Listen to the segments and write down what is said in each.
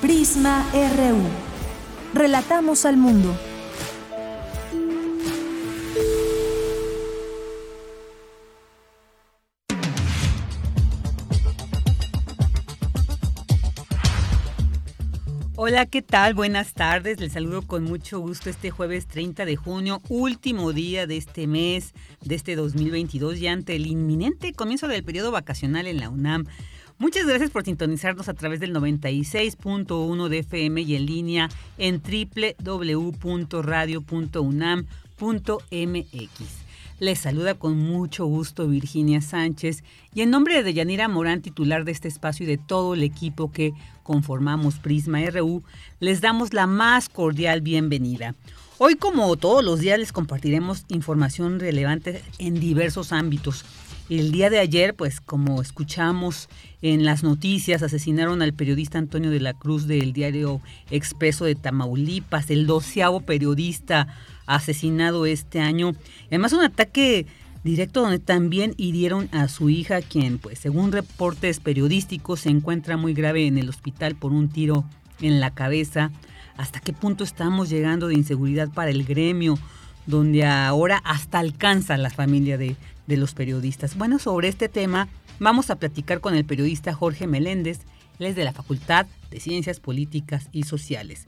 Prisma RU. Relatamos al mundo. Hola, ¿qué tal? Buenas tardes. Les saludo con mucho gusto este jueves 30 de junio, último día de este mes, de este 2022, ya ante el inminente comienzo del periodo vacacional en la UNAM. Muchas gracias por sintonizarnos a través del 96.1 de FM y en línea en www.radio.unam.mx. Les saluda con mucho gusto Virginia Sánchez y en nombre de Yanira Morán, titular de este espacio y de todo el equipo que conformamos Prisma RU, les damos la más cordial bienvenida. Hoy, como todos los días, les compartiremos información relevante en diversos ámbitos. El día de ayer, pues como escuchamos en las noticias, asesinaron al periodista Antonio de la Cruz del diario Expreso de Tamaulipas, el doceavo periodista asesinado este año. Además, un ataque directo donde también hirieron a su hija, quien, pues, según reportes periodísticos, se encuentra muy grave en el hospital por un tiro en la cabeza. ¿Hasta qué punto estamos llegando de inseguridad para el gremio, donde ahora hasta alcanza la familia de, de los periodistas? Bueno, sobre este tema vamos a platicar con el periodista Jorge Meléndez, él es de la Facultad de Ciencias Políticas y Sociales.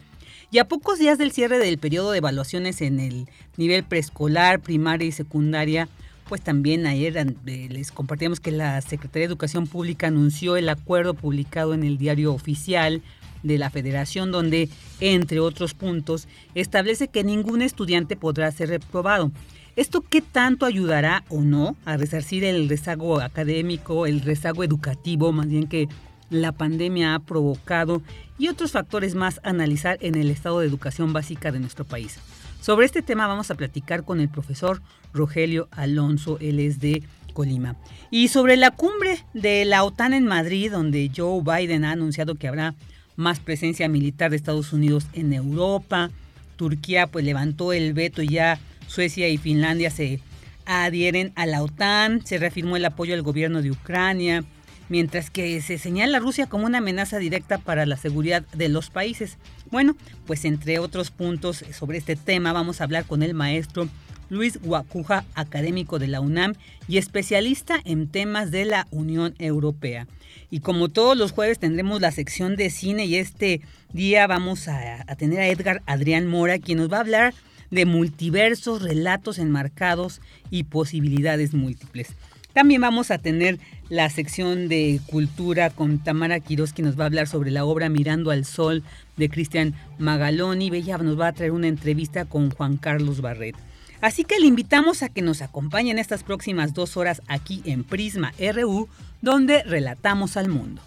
Y a pocos días del cierre del periodo de evaluaciones en el nivel preescolar, primaria y secundaria, pues también ayer les compartíamos que la Secretaría de Educación Pública anunció el acuerdo publicado en el diario oficial de la Federación, donde, entre otros puntos, establece que ningún estudiante podrá ser reprobado. ¿Esto qué tanto ayudará o no a resarcir el rezago académico, el rezago educativo, más bien que la pandemia ha provocado y otros factores más a analizar en el estado de educación básica de nuestro país. Sobre este tema vamos a platicar con el profesor Rogelio Alonso, él es de Colima. Y sobre la cumbre de la OTAN en Madrid, donde Joe Biden ha anunciado que habrá más presencia militar de Estados Unidos en Europa, Turquía pues levantó el veto y ya Suecia y Finlandia se adhieren a la OTAN, se reafirmó el apoyo al gobierno de Ucrania, mientras que se señala a Rusia como una amenaza directa para la seguridad de los países. Bueno, pues entre otros puntos sobre este tema vamos a hablar con el maestro Luis Guacuja, académico de la UNAM y especialista en temas de la Unión Europea. Y como todos los jueves tendremos la sección de cine y este día vamos a, a tener a Edgar Adrián Mora, quien nos va a hablar de multiversos, relatos enmarcados y posibilidades múltiples. También vamos a tener la sección de cultura con Tamara Quiroz, que nos va a hablar sobre la obra Mirando al Sol de Cristian Magaloni. Bella nos va a traer una entrevista con Juan Carlos Barret. Así que le invitamos a que nos acompañen estas próximas dos horas aquí en Prisma RU, donde relatamos al mundo.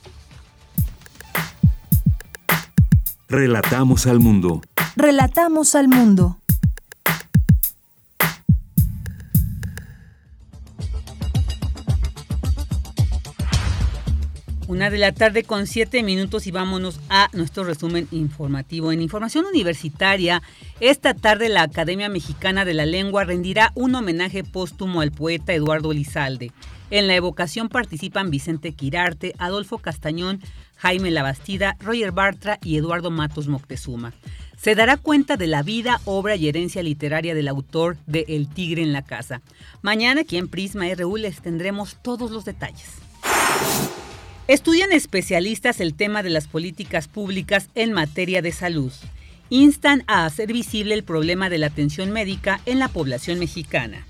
Relatamos al mundo. Relatamos al mundo. Una de la tarde con siete minutos y vámonos a nuestro resumen informativo. En información universitaria, esta tarde la Academia Mexicana de la Lengua rendirá un homenaje póstumo al poeta Eduardo Lizalde. En la evocación participan Vicente Quirarte, Adolfo Castañón, Jaime Labastida, Roger Bartra y Eduardo Matos Moctezuma. Se dará cuenta de la vida, obra y herencia literaria del autor de El Tigre en la Casa. Mañana aquí en Prisma RU les tendremos todos los detalles. Estudian especialistas el tema de las políticas públicas en materia de salud. Instan a hacer visible el problema de la atención médica en la población mexicana.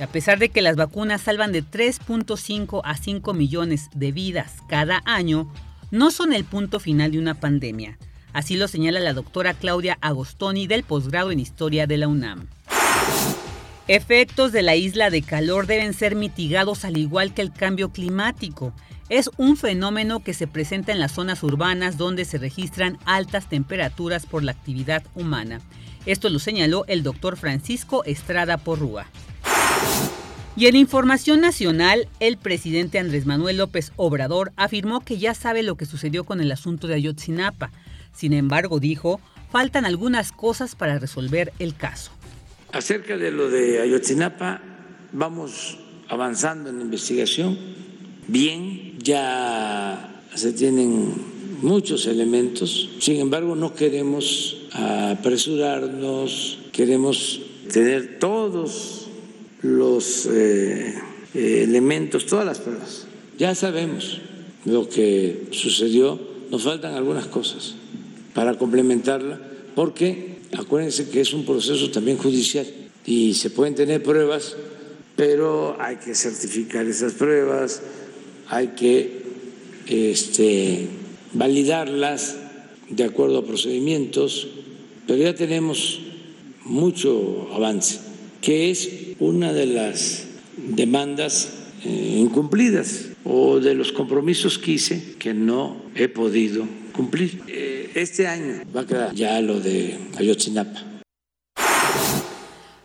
a pesar de que las vacunas salvan de 3.5 a 5 millones de vidas cada año, no son el punto final de una pandemia. Así lo señala la doctora Claudia Agostoni del posgrado en Historia de la UNAM. Efectos de la isla de calor deben ser mitigados al igual que el cambio climático. Es un fenómeno que se presenta en las zonas urbanas donde se registran altas temperaturas por la actividad humana. Esto lo señaló el doctor Francisco Estrada Porrúa. Y en información nacional, el presidente Andrés Manuel López Obrador afirmó que ya sabe lo que sucedió con el asunto de Ayotzinapa. Sin embargo, dijo, faltan algunas cosas para resolver el caso. Acerca de lo de Ayotzinapa, vamos avanzando en la investigación bien, ya se tienen muchos elementos, sin embargo no queremos apresurarnos, queremos tener todos los eh, eh, elementos, todas las pruebas. Ya sabemos lo que sucedió, nos faltan algunas cosas para complementarla, porque acuérdense que es un proceso también judicial y se pueden tener pruebas, pero hay que certificar esas pruebas, hay que este, validarlas de acuerdo a procedimientos, pero ya tenemos mucho avance, que es una de las demandas eh, incumplidas o de los compromisos que hice que no he podido cumplir. Eh, este año va a quedar ya lo de Ayotzinapa.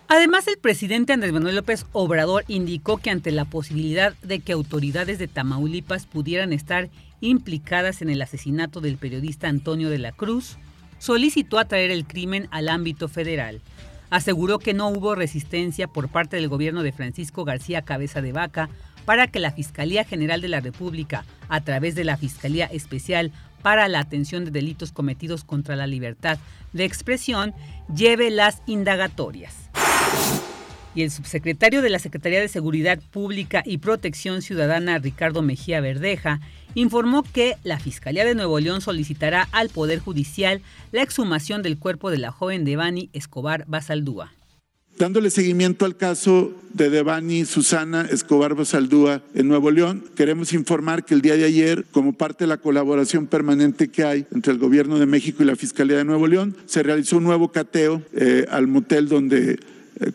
Además, el presidente Andrés Manuel López Obrador indicó que ante la posibilidad de que autoridades de Tamaulipas pudieran estar implicadas en el asesinato del periodista Antonio de la Cruz, solicitó atraer el crimen al ámbito federal aseguró que no hubo resistencia por parte del gobierno de Francisco García Cabeza de Vaca para que la Fiscalía General de la República, a través de la Fiscalía Especial para la Atención de Delitos Cometidos contra la Libertad de Expresión, lleve las indagatorias. Y el subsecretario de la Secretaría de Seguridad Pública y Protección Ciudadana, Ricardo Mejía Verdeja, informó que la Fiscalía de Nuevo León solicitará al Poder Judicial la exhumación del cuerpo de la joven Devani Escobar Basaldúa. Dándole seguimiento al caso de Devani Susana Escobar Basaldúa en Nuevo León, queremos informar que el día de ayer, como parte de la colaboración permanente que hay entre el Gobierno de México y la Fiscalía de Nuevo León, se realizó un nuevo cateo eh, al motel donde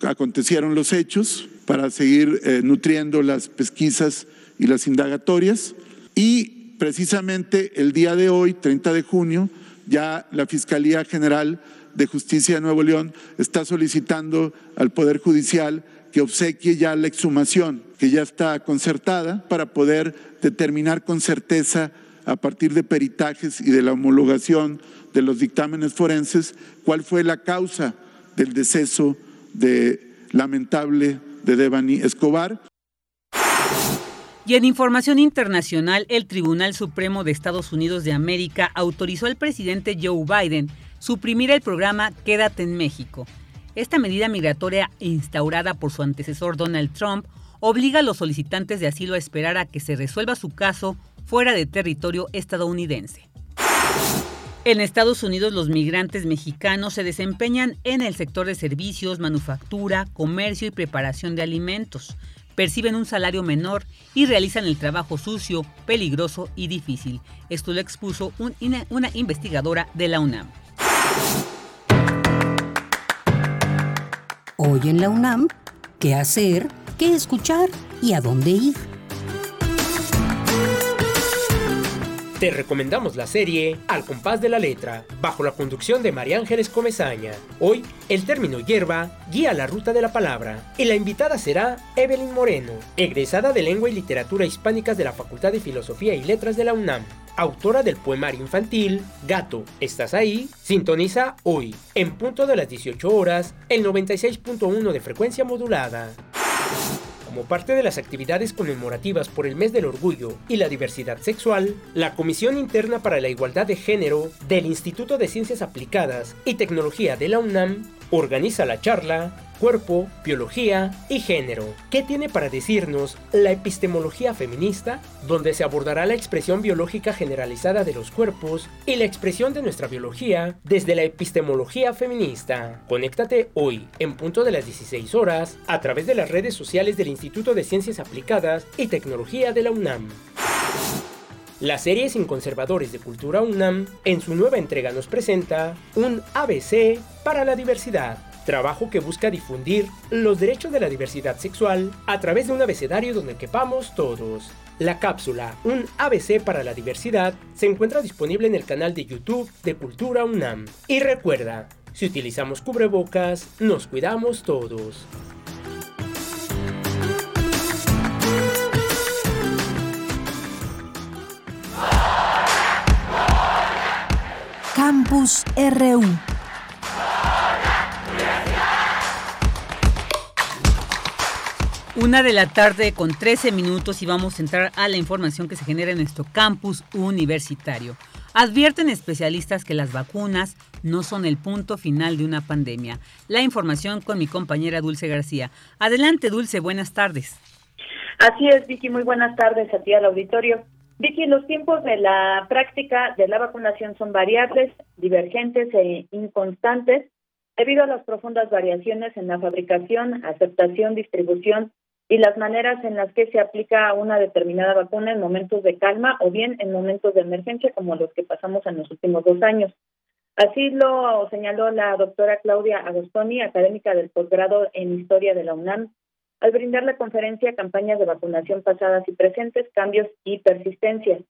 acontecieron los hechos para seguir eh, nutriendo las pesquisas y las indagatorias. Y precisamente el día de hoy, 30 de junio, ya la Fiscalía General de Justicia de Nuevo León está solicitando al Poder Judicial que obsequie ya la exhumación, que ya está concertada, para poder determinar con certeza, a partir de peritajes y de la homologación de los dictámenes forenses, cuál fue la causa del deceso de lamentable de Devani Escobar. Y en información internacional, el Tribunal Supremo de Estados Unidos de América autorizó al presidente Joe Biden suprimir el programa Quédate en México. Esta medida migratoria instaurada por su antecesor Donald Trump obliga a los solicitantes de asilo a esperar a que se resuelva su caso fuera de territorio estadounidense. En Estados Unidos los migrantes mexicanos se desempeñan en el sector de servicios, manufactura, comercio y preparación de alimentos perciben un salario menor y realizan el trabajo sucio, peligroso y difícil. Esto lo expuso una investigadora de la UNAM. Hoy en la UNAM, ¿qué hacer? ¿Qué escuchar? ¿Y a dónde ir? Te recomendamos la serie Al compás de la letra, bajo la conducción de María Ángeles Comezaña. Hoy, el término hierba guía la ruta de la palabra y la invitada será Evelyn Moreno, egresada de Lengua y Literatura Hispánicas de la Facultad de Filosofía y Letras de la UNAM, autora del poemario infantil Gato, ¿estás ahí? Sintoniza hoy, en punto de las 18 horas, el 96.1 de frecuencia modulada. Como parte de las actividades conmemorativas por el Mes del Orgullo y la Diversidad Sexual, la Comisión Interna para la Igualdad de Género del Instituto de Ciencias Aplicadas y Tecnología de la UNAM organiza la charla Cuerpo, Biología y Género. ¿Qué tiene para decirnos la epistemología feminista? Donde se abordará la expresión biológica generalizada de los cuerpos y la expresión de nuestra biología desde la epistemología feminista. Conéctate hoy, en punto de las 16 horas, a través de las redes sociales del Instituto de Ciencias Aplicadas y Tecnología de la UNAM. La serie Sin Conservadores de Cultura UNAM, en su nueva entrega nos presenta un ABC para la diversidad, trabajo que busca difundir los derechos de la diversidad sexual a través de un abecedario donde quepamos todos. La cápsula, un ABC para la diversidad, se encuentra disponible en el canal de YouTube de Cultura UNAM. Y recuerda, si utilizamos cubrebocas, nos cuidamos todos. Campus RU Una de la tarde con 13 minutos y vamos a entrar a la información que se genera en nuestro campus universitario. Advierten especialistas que las vacunas no son el punto final de una pandemia. La información con mi compañera Dulce García. Adelante, Dulce, buenas tardes. Así es, Vicky, muy buenas tardes a ti al auditorio. Vicky, los tiempos de la práctica de la vacunación son variables, divergentes e inconstantes debido a las profundas variaciones en la fabricación, aceptación, distribución y las maneras en las que se aplica una determinada vacuna en momentos de calma o bien en momentos de emergencia como los que pasamos en los últimos dos años. Así lo señaló la doctora Claudia Agostoni, académica del posgrado en Historia de la UNAM, al brindar la conferencia Campañas de vacunación pasadas y presentes, cambios y persistencia.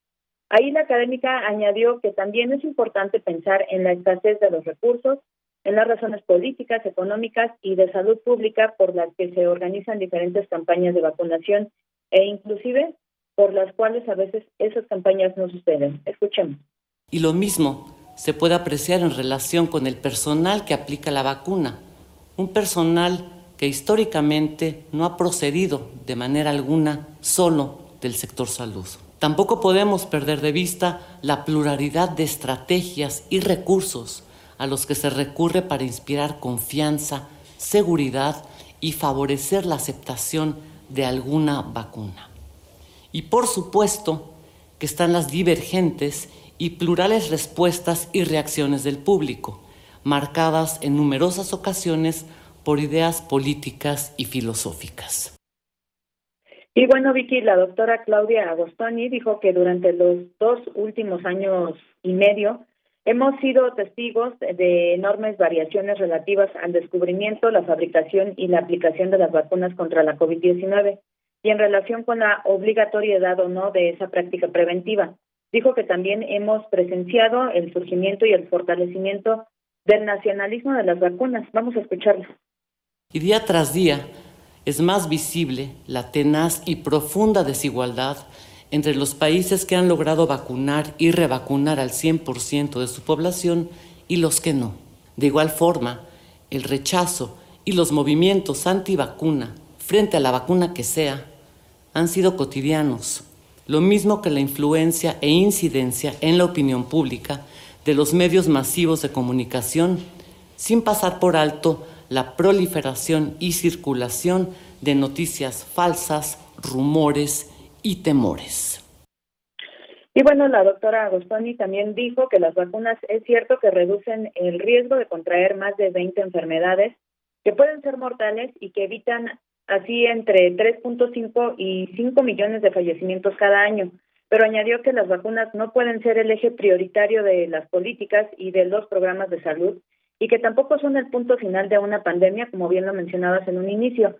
Ahí la académica añadió que también es importante pensar en la escasez de los recursos, en las razones políticas, económicas y de salud pública por las que se organizan diferentes campañas de vacunación e inclusive por las cuales a veces esas campañas no suceden. Escuchemos. Y lo mismo se puede apreciar en relación con el personal que aplica la vacuna, un personal que históricamente no ha procedido de manera alguna solo del sector salud. Tampoco podemos perder de vista la pluralidad de estrategias y recursos a los que se recurre para inspirar confianza, seguridad y favorecer la aceptación de alguna vacuna. Y por supuesto que están las divergentes y plurales respuestas y reacciones del público, marcadas en numerosas ocasiones por ideas políticas y filosóficas. Y bueno, Vicky, la doctora Claudia Agostoni dijo que durante los dos últimos años y medio Hemos sido testigos de enormes variaciones relativas al descubrimiento, la fabricación y la aplicación de las vacunas contra la COVID-19 y en relación con la obligatoriedad o no de esa práctica preventiva. Dijo que también hemos presenciado el surgimiento y el fortalecimiento del nacionalismo de las vacunas. Vamos a escucharlo. Y día tras día es más visible la tenaz y profunda desigualdad entre los países que han logrado vacunar y revacunar al 100% de su población y los que no. De igual forma, el rechazo y los movimientos antivacuna frente a la vacuna que sea han sido cotidianos, lo mismo que la influencia e incidencia en la opinión pública de los medios masivos de comunicación, sin pasar por alto la proliferación y circulación de noticias falsas, rumores y temores. Y bueno, la doctora Agostoni también dijo que las vacunas es cierto que reducen el riesgo de contraer más de 20 enfermedades que pueden ser mortales y que evitan así entre 3.5 y 5 millones de fallecimientos cada año. Pero añadió que las vacunas no pueden ser el eje prioritario de las políticas y de los programas de salud y que tampoco son el punto final de una pandemia, como bien lo mencionabas en un inicio.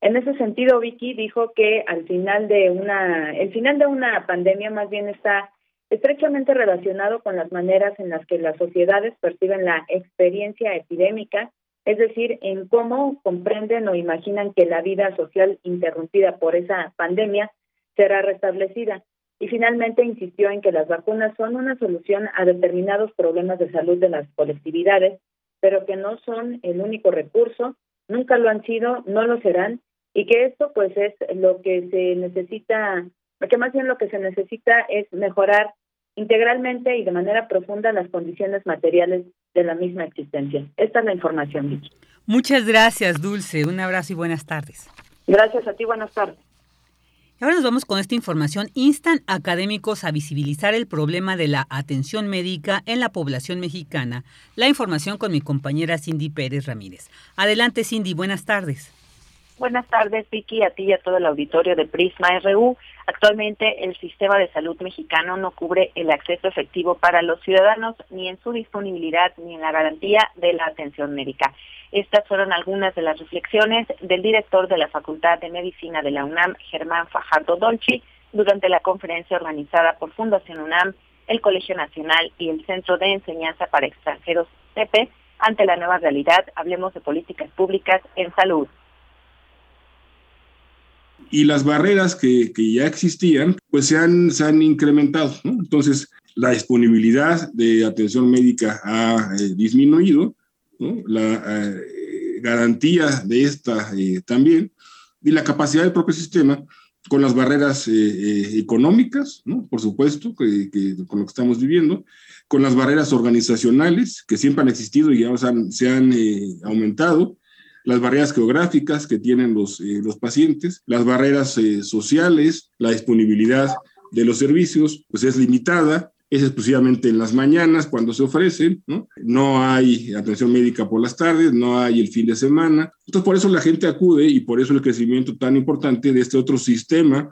En ese sentido, Vicky dijo que al final de una, el final de una pandemia más bien está estrechamente relacionado con las maneras en las que las sociedades perciben la experiencia epidémica, es decir, en cómo comprenden o imaginan que la vida social interrumpida por esa pandemia será restablecida. Y finalmente insistió en que las vacunas son una solución a determinados problemas de salud de las colectividades, pero que no son el único recurso, nunca lo han sido, no lo serán y que esto pues es lo que se necesita, que más bien lo que se necesita es mejorar integralmente y de manera profunda las condiciones materiales de la misma existencia. Esta es la información, Vicky. Muchas gracias, Dulce. Un abrazo y buenas tardes. Gracias a ti, buenas tardes. Ahora nos vamos con esta información. Instan académicos a visibilizar el problema de la atención médica en la población mexicana. La información con mi compañera Cindy Pérez Ramírez. Adelante, Cindy, buenas tardes. Buenas tardes, Vicky, a ti y a todo el auditorio de Prisma RU. Actualmente el sistema de salud mexicano no cubre el acceso efectivo para los ciudadanos ni en su disponibilidad ni en la garantía de la atención médica. Estas fueron algunas de las reflexiones del director de la Facultad de Medicina de la UNAM, Germán Fajardo Dolci, durante la conferencia organizada por Fundación UNAM, el Colegio Nacional y el Centro de Enseñanza para Extranjeros, CEPE, ante la nueva realidad, hablemos de políticas públicas en salud. Y las barreras que, ya existían, pues se han, se han incrementado. Entonces, la disponibilidad de atención médica ha eh, disminuido, la eh, garantía de esta eh, también, y la capacidad del propio sistema con las barreras económicas, por supuesto, que, con lo que estamos viviendo, con las barreras organizacionales que siempre han existido y ahora se han, aumentado, las barreras geográficas que tienen los, los pacientes, las barreras sociales, la disponibilidad de los servicios, pues es limitada, es exclusivamente en las mañanas cuando se ofrecen, ¿no? No hay atención médica por las tardes, no hay el fin de semana. Entonces, por eso la gente acude y por eso el crecimiento tan importante de este otro sistema,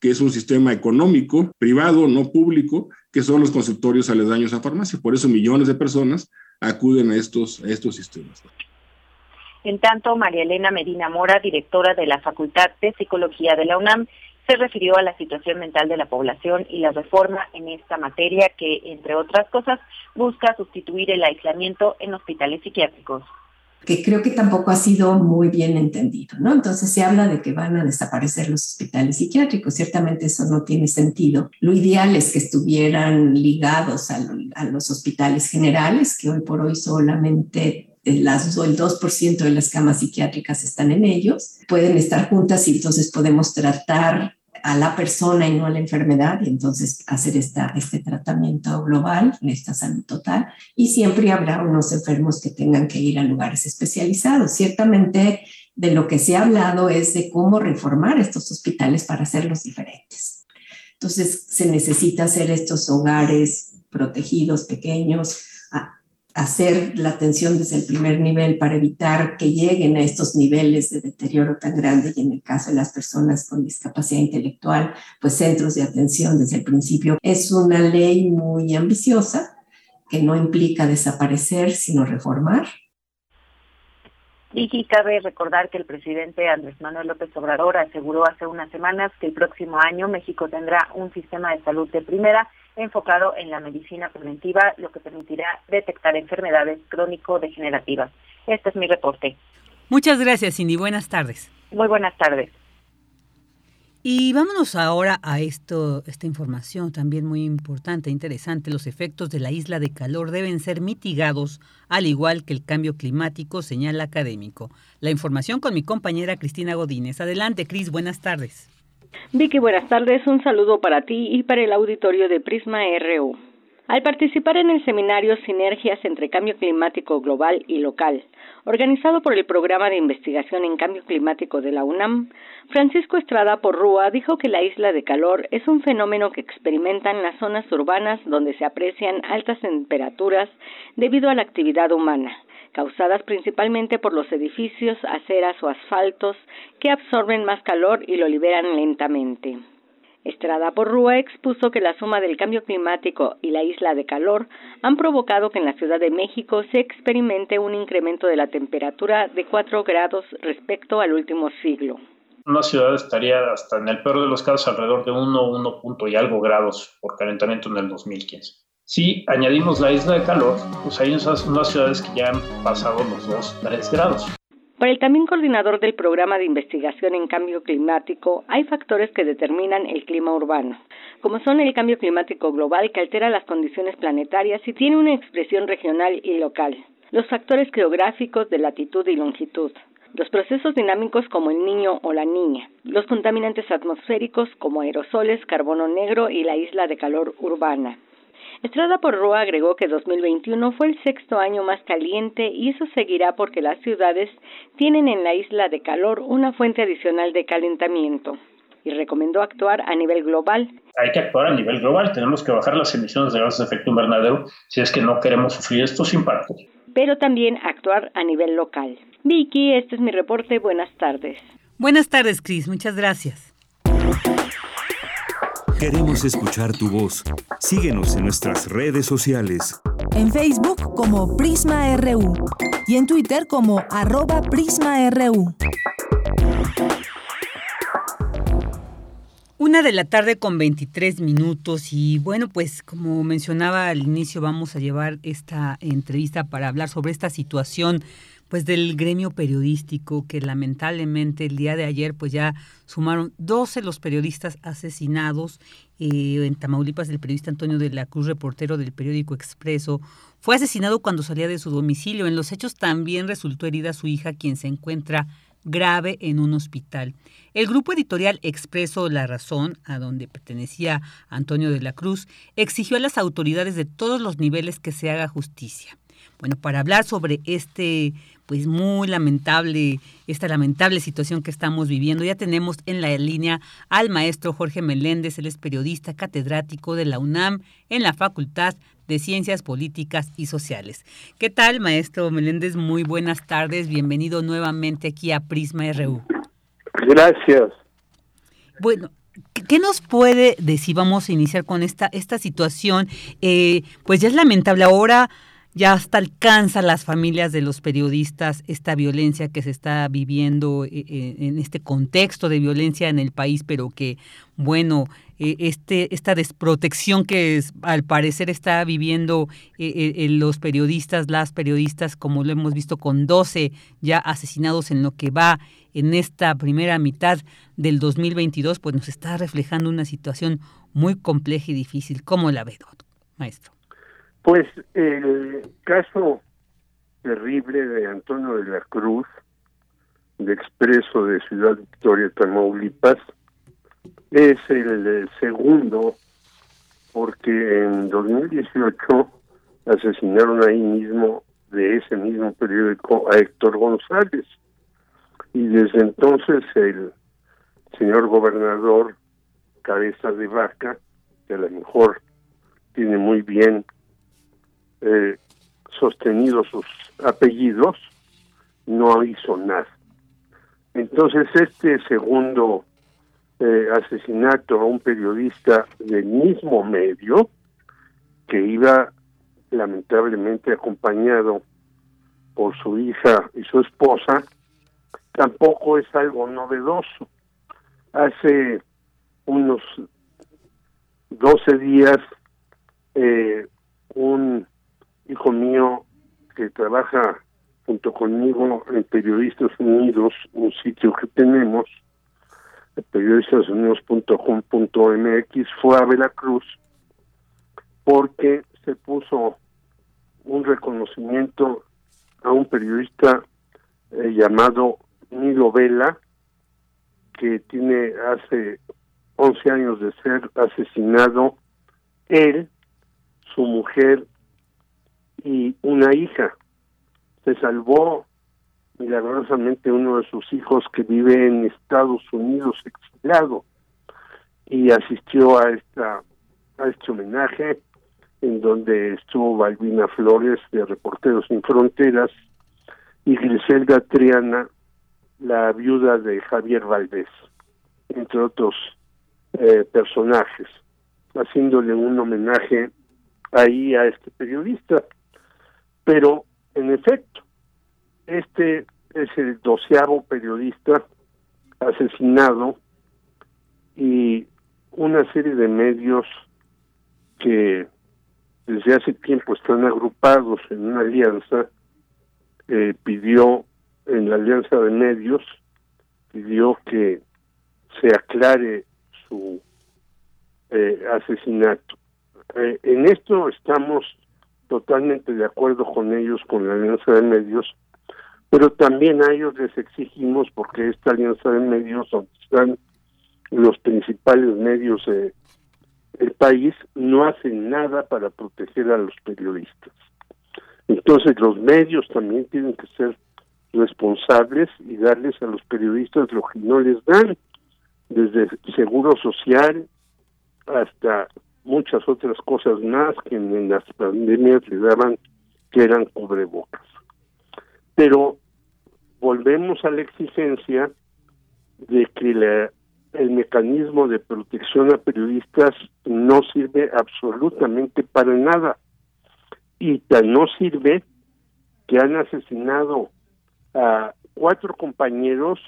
que es un sistema económico, privado, no público, que son los consultorios aledaños a farmacia. Por eso millones de personas acuden a estos, a estos sistemas. En tanto, María Elena Medina Mora, directora de la Facultad de Psicología de la UNAM, se refirió a la situación mental de la población y la reforma en esta materia que, entre otras cosas, busca sustituir el aislamiento en hospitales psiquiátricos que creo que tampoco ha sido muy bien entendido, ¿no? Entonces se habla de que van a desaparecer los hospitales psiquiátricos, ciertamente eso no tiene sentido. Lo ideal es que estuvieran ligados a, a los hospitales generales, que hoy por hoy solamente las, el 2% de las camas psiquiátricas están en ellos, pueden estar juntas y entonces podemos tratar a la persona y no a la enfermedad y entonces hacer esta, este tratamiento global, esta salud total. Y siempre habrá unos enfermos que tengan que ir a lugares especializados. Ciertamente de lo que se ha hablado es de cómo reformar estos hospitales para hacerlos diferentes. Entonces se necesita hacer estos hogares protegidos, pequeños, hacer la atención desde el primer nivel para evitar que lleguen a estos niveles de deterioro tan grande y en el caso de las personas con discapacidad intelectual, pues centros de atención desde el principio. Es una ley muy ambiciosa que no implica desaparecer, sino reformar. Y cabe recordar que el presidente Andrés Manuel López Obrador aseguró hace unas semanas que el próximo año México tendrá un sistema de salud de primera enfocado en la medicina preventiva, lo que permitirá detectar enfermedades crónico-degenerativas. Este es mi reporte. Muchas gracias, Cindy. Buenas tardes. Muy buenas tardes. Y vámonos ahora a esto, esta información también muy importante, interesante. Los efectos de la isla de calor deben ser mitigados, al igual que el cambio climático, señala académico. La información con mi compañera Cristina Godínez. Adelante, Cris, buenas tardes. Vicky, buenas tardes. Un saludo para ti y para el auditorio de Prisma RU. Al participar en el seminario Sinergias entre Cambio Climático Global y Local, organizado por el Programa de Investigación en Cambio Climático de la UNAM, Francisco Estrada Porrúa dijo que la isla de calor es un fenómeno que experimentan las zonas urbanas donde se aprecian altas temperaturas debido a la actividad humana causadas principalmente por los edificios, aceras o asfaltos que absorben más calor y lo liberan lentamente. Estrada Porrúa expuso que la suma del cambio climático y la isla de calor han provocado que en la Ciudad de México se experimente un incremento de la temperatura de 4 grados respecto al último siglo. Una ciudad estaría hasta en el peor de los casos alrededor de 1, 1 punto y algo grados por calentamiento en el 2015. Si añadimos la isla de calor, pues hay unas, ciudades que ya han pasado los 2, 3 grados. Para el también coordinador del programa de investigación en cambio climático, hay factores que determinan el clima urbano, como son el cambio climático global que altera las condiciones planetarias y tiene una expresión regional y local, los factores geográficos de latitud y longitud, los procesos dinámicos como el niño o la niña, los contaminantes atmosféricos como aerosoles, carbono negro y la isla de calor urbana. Estrada Porroa agregó que 2021 fue el sexto año más caliente y eso seguirá porque las ciudades tienen en la isla de calor una fuente adicional de calentamiento y recomendó actuar a nivel global. Hay que actuar a nivel global, tenemos que bajar las emisiones de gases de efecto invernadero si es que no queremos sufrir estos impactos. Pero también actuar a nivel local. Vicky, este es mi reporte. Buenas tardes. Buenas tardes, Cris. Muchas gracias. Queremos escuchar tu voz. Síguenos en nuestras redes sociales. En Facebook como Prisma RU y en Twitter como arroba PrismaRU. Una de la tarde con 23 minutos y bueno, pues como mencionaba al inicio, vamos a llevar esta entrevista para hablar sobre esta situación pues del gremio periodístico que lamentablemente el día de ayer pues ya sumaron 12 los periodistas asesinados eh, en Tamaulipas el periodista Antonio de la Cruz reportero del periódico Expreso fue asesinado cuando salía de su domicilio en los hechos también resultó herida su hija quien se encuentra grave en un hospital. El grupo editorial Expreso La Razón, a donde pertenecía Antonio de la Cruz, exigió a las autoridades de todos los niveles que se haga justicia. Bueno, para hablar sobre este, pues muy lamentable, esta lamentable situación que estamos viviendo, ya tenemos en la línea al maestro Jorge Meléndez, él es periodista catedrático de la UNAM en la Facultad de Ciencias Políticas y Sociales. ¿Qué tal, maestro Meléndez? Muy buenas tardes, bienvenido nuevamente aquí a Prisma RU. Gracias. Bueno, ¿Qué nos puede decir? Vamos a iniciar con esta, esta situación. Eh, pues ya es lamentable. Ahora ya hasta alcanza las familias de los periodistas esta violencia que se está viviendo eh, eh, en este contexto de violencia en el país, pero que, bueno, eh, este, esta desprotección que al parecer está viviendo los periodistas, las periodistas, como lo hemos visto con 12 ya asesinados en lo que va en esta primera mitad del 2022, pues nos está reflejando una situación muy compleja y difícil. ¿Cómo la ve, maestro? Pues el caso terrible de Antonio de la Cruz, de Expreso de Ciudad Victoria, Tamaulipas, es el segundo porque en 2018 asesinaron ahí mismo de ese mismo periódico a Héctor González. Y desde entonces el señor gobernador Cabeza de Vaca, que a lo mejor tiene muy bien eh, sostenido sus apellidos, no hizo nada. Entonces este segundo eh, asesinato a un periodista del mismo medio, que iba lamentablemente acompañado por su hija y su esposa, tampoco es algo novedoso. Hace unos 12 días eh, un hijo mío que trabaja junto conmigo en Periodistas Unidos, un sitio que tenemos, periodistasunidos.com.mx, fue a Veracruz porque se puso un reconocimiento a un periodista eh, llamado Nilo Vela, que tiene hace 11 años de ser asesinado. Él, su mujer y una hija. Se salvó milagrosamente uno de sus hijos que vive en Estados Unidos exiliado y asistió a esta a este homenaje en donde estuvo Balbina Flores de Reporteros Sin Fronteras y Griselda Triana, la viuda de Javier Valdés, entre otros eh, personajes, haciéndole un homenaje ahí a este periodista. Pero, en efecto, este es el doceavo periodista asesinado y una serie de medios que desde hace tiempo están agrupados en una alianza, eh, pidió en la alianza de medios, pidió que se aclare su eh, asesinato. Eh, en esto estamos totalmente de acuerdo con ellos, con la alianza de medios, pero también a ellos les exigimos, porque esta alianza de medios, donde están los principales medios del país, no hacen nada para proteger a los periodistas. Entonces los medios también tienen que ser responsables y darles a los periodistas lo que no les dan, desde seguro social hasta muchas otras cosas más que en, las pandemias le daban que eran cubrebocas. Pero volvemos a la exigencia de que el mecanismo de protección a periodistas no sirve absolutamente para nada. Y tan no sirve que han asesinado a cuatro compañeros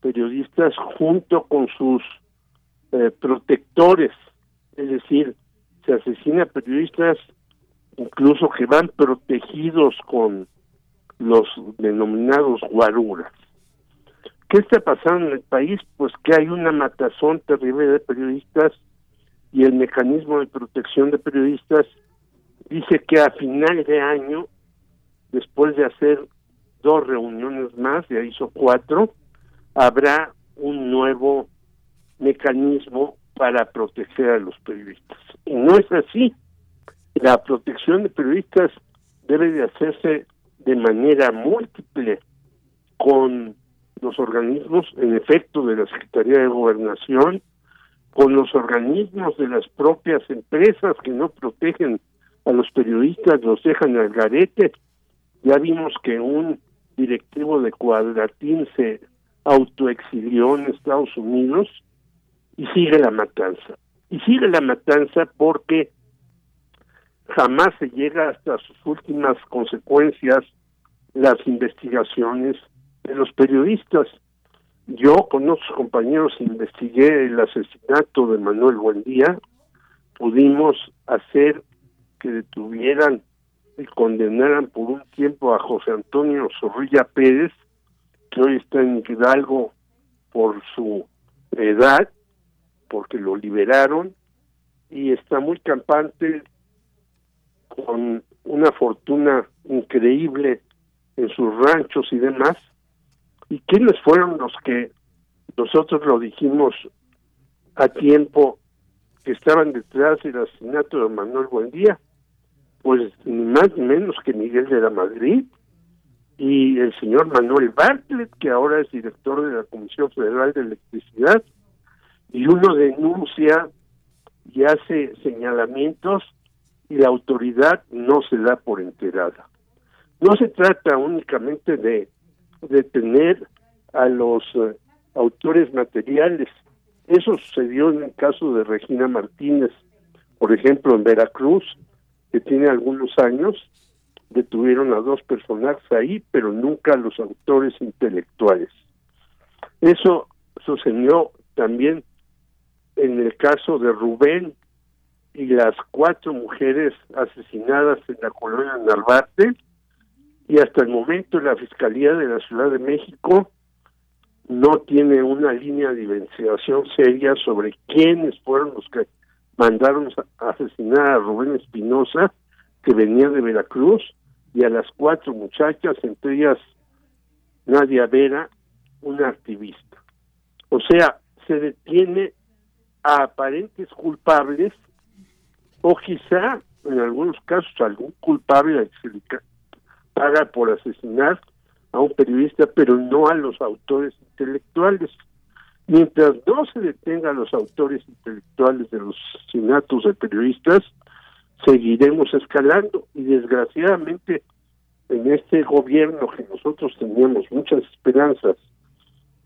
periodistas junto con sus eh, protectores, es decir, se asesina periodistas incluso que van protegidos con los denominados guaruras. ¿Qué está pasando en el país? Pues que hay una matazón terrible de periodistas y el mecanismo de protección de periodistas dice que a final de año, después de hacer dos reuniones más, ya hizo cuatro, habrá un nuevo mecanismo para proteger a los periodistas. Y no es así. La protección de periodistas debe de hacerse de manera múltiple con los organismos, en efecto, de la Secretaría de Gobernación, con los organismos de las propias empresas que no protegen a los periodistas, los dejan al garete. Ya vimos que un directivo de Cuadratín se autoexilió en Estados Unidos y sigue la matanza. Y sigue la matanza porque jamás se llega hasta sus últimas consecuencias las investigaciones de los periodistas. Yo con otros compañeros investigué el asesinato de Manuel Buendía, pudimos hacer que detuvieran y condenaran por un tiempo a José Antonio Zorrilla Pérez, que hoy está en Hidalgo por su edad, porque lo liberaron, y está muy campante con una fortuna increíble en sus ranchos y demás. ¿Y quiénes fueron los que nosotros lo dijimos a tiempo que estaban detrás del asesinato de Manuel Buendía? Pues ni más ni menos que Miguel de la Madrid y el señor Manuel Bartlett, que ahora es director de la Comisión Federal de Electricidad, y uno denuncia y hace señalamientos y la autoridad no se da por enterada. No se trata únicamente de detener a los eh, autores materiales. Eso sucedió en el caso de Regina Martínez, por ejemplo, en Veracruz, que tiene algunos años, detuvieron a dos personajes ahí, pero nunca a los autores intelectuales. Eso sucedió también en el caso de Rubén y las cuatro mujeres asesinadas en la colonia Narvarte, y hasta el momento la Fiscalía de la Ciudad de México no tiene una línea de investigación seria sobre quiénes fueron los que mandaron a asesinar a Rubén Espinosa, que venía de Veracruz, y a las cuatro muchachas, entre ellas Nadia Vera, una activista. O sea, se detiene a aparentes culpables o quizá en algunos casos algún culpable paga por asesinar a un periodista, pero no a los autores intelectuales. Mientras no se detenga a los autores intelectuales de los asesinatos de periodistas, seguiremos escalando y desgraciadamente en este gobierno que nosotros teníamos muchas esperanzas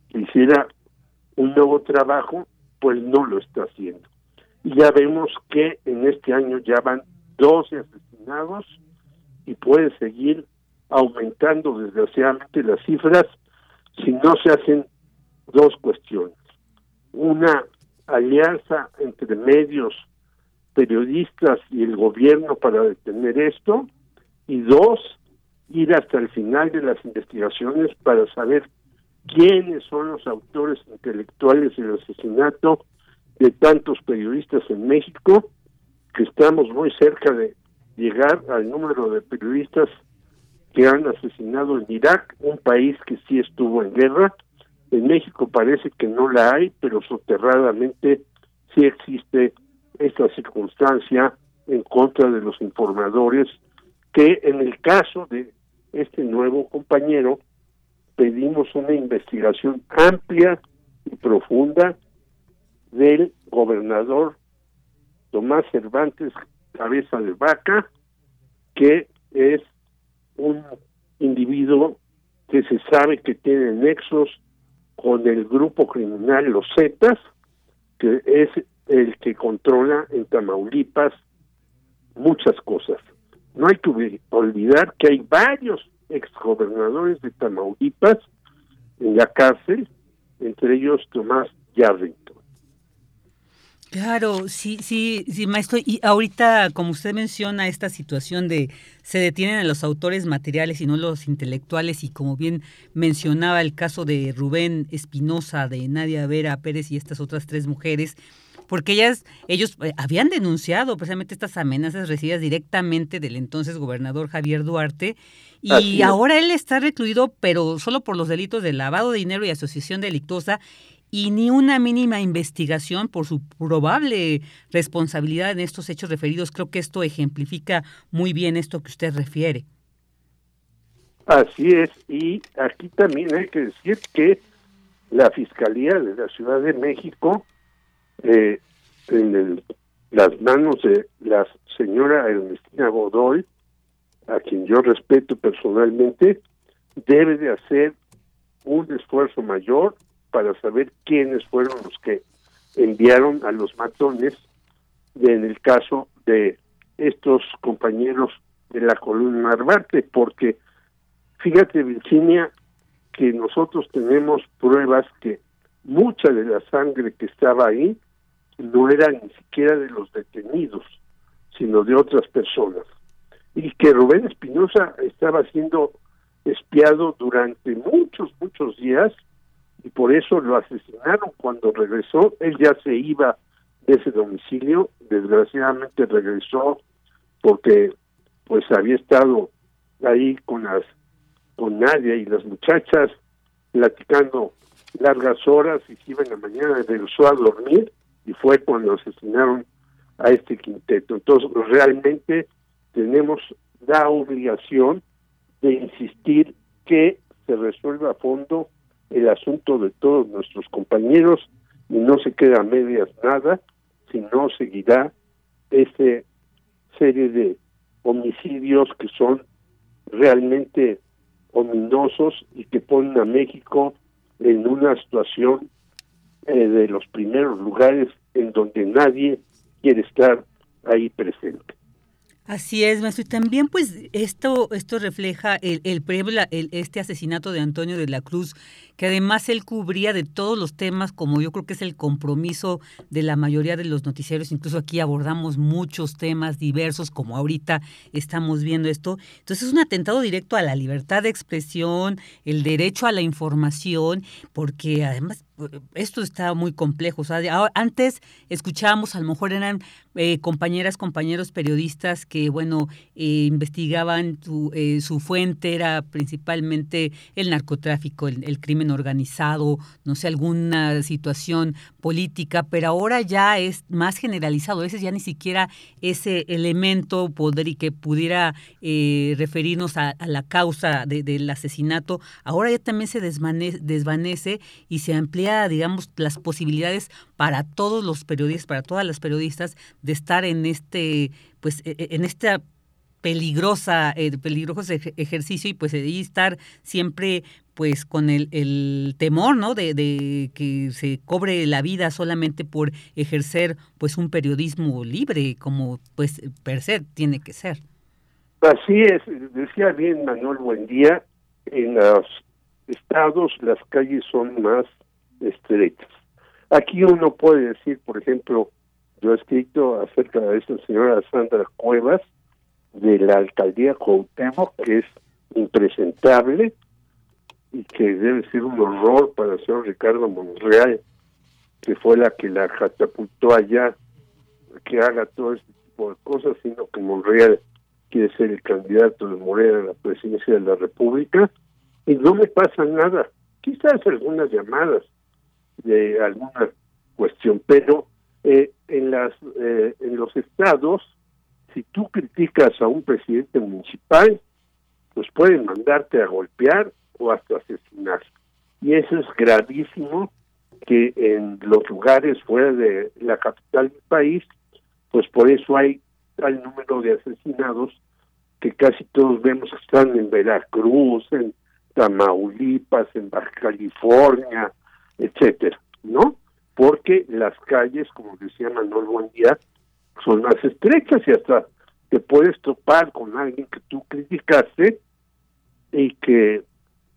que hiciera un nuevo trabajo, pues no lo está haciendo. Y ya vemos que en este año ya van 12 asesinados y puede seguir aumentando desgraciadamente las cifras si no se hacen dos cuestiones. Una alianza entre medios, periodistas y el gobierno para detener esto. Y dos, ir hasta el final de las investigaciones para saber quiénes son los autores intelectuales del asesinato de tantos periodistas en México, que estamos muy cerca de llegar al número de periodistas que han asesinado en Irak, un país que sí estuvo en guerra. En México parece que no la hay, pero soterradamente sí existe esta circunstancia en contra de los informadores que en el caso de este nuevo compañero pedimos una investigación amplia y profunda del gobernador Tomás Cervantes Cabeza de Vaca, que es un individuo que se sabe que tiene nexos con el grupo criminal Los Zetas, que es el que controla en Tamaulipas muchas cosas. No hay que olvidar que hay varios exgobernadores de Tamaulipas en la cárcel, entre ellos Tomás Yarrington. Claro, sí, sí, sí, maestro. Y ahorita, como usted menciona, esta situación de se detienen a los autores materiales y no los intelectuales, y como bien mencionaba el caso de Rubén Espinosa, de Nadia Vera Pérez y estas otras tres mujeres, porque ellas, ellos eh, habían denunciado precisamente estas amenazas recibidas directamente del entonces gobernador Javier Duarte, y ahora él está recluido, pero solo por los delitos de lavado de dinero y asociación delictuosa, y ni una mínima investigación por su probable responsabilidad en estos hechos referidos. Creo que esto ejemplifica muy bien esto que usted refiere. Así es, y aquí también hay que decir que la Fiscalía de la Ciudad de México, eh, en las manos de la señora Ernestina Godoy, a quien yo respeto personalmente, debe de hacer un esfuerzo mayor para saber quiénes fueron los que enviaron a los matones en el caso de estos compañeros de la columna Narvarte, porque fíjate Virginia que nosotros tenemos pruebas que mucha de la sangre que estaba ahí no era ni siquiera de los detenidos, sino de otras personas. Y que Rubén Espinosa estaba siendo espiado durante muchos, muchos días y por eso lo asesinaron cuando regresó. Él ya se iba de ese domicilio, desgraciadamente regresó porque pues había estado ahí con las con Nadia y las muchachas platicando largas horas y se iba en la mañana regresó a dormir y fue cuando asesinaron a este quinteto. Entonces realmente tenemos la obligación de insistir que se resuelva a fondo el asunto de todos nuestros compañeros y no se queda a medias nada, sino seguirá esta serie de homicidios que son realmente ominosos y que ponen a México en una situación eh, de los primeros lugares en donde nadie quiere estar ahí presente. Así es, maestro. Y también, pues, esto, esto refleja el, el, el, este asesinato de Antonio de la Cruz, que además él cubría de todos los temas, como yo creo que es el compromiso de la mayoría de los noticiarios. Incluso aquí abordamos muchos temas diversos, como ahorita estamos viendo esto. Entonces, es un atentado directo a la libertad de expresión, el derecho a la información, porque además esto está muy complejo. O sea, antes escuchábamos, a lo mejor eran eh, compañeras, compañeros periodistas que, bueno, eh, investigaban, su, eh, su, fuente era principalmente el narcotráfico, el, crimen organizado, no sé, alguna situación política, pero ahora ya es más generalizado. A veces ya ni siquiera ese elemento poder y que pudiera referirnos a, la causa del asesinato, ahora ya también se desvanece, y se amplía digamos, las posibilidades para todos los periodistas, para todas las periodistas, de estar en este, pues, e, e, en esta peligrosa, eh, peligroso ejercicio y pues de estar siempre pues con el, el temor, ¿no? De, de, que se cobre la vida solamente por ejercer pues un periodismo libre, como pues per se tiene que ser. Así es, decía bien Manuel Buendía, en los estados las calles son más estrechas. Aquí uno puede decir, por ejemplo, yo he escrito acerca de esta señora Sandra Cuevas de la alcaldía Cuauhtémoc, que es impresentable y que debe ser un horror para el señor Ricardo Monreal, que fue la que la catapultó allá, que haga todo este tipo de cosas, sino que Monreal quiere ser el candidato de Morena a la presidencia de la República, y no me pasa nada. Quizás algunas llamadas, de alguna cuestión, pero eh, en las eh, en los estados, si tú criticas a un presidente municipal, pues pueden mandarte a golpear hasta asesinar. Y eso es gravísimo que en los lugares fuera de la capital del país, pues por eso hay tal número de asesinados que casi todos vemos que están en Veracruz, en Tamaulipas, en Baja California, etcétera, ¿no? Porque las calles, como decía Manuel Buendía, son más estrechas y hasta te puedes topar con alguien que tú criticaste y que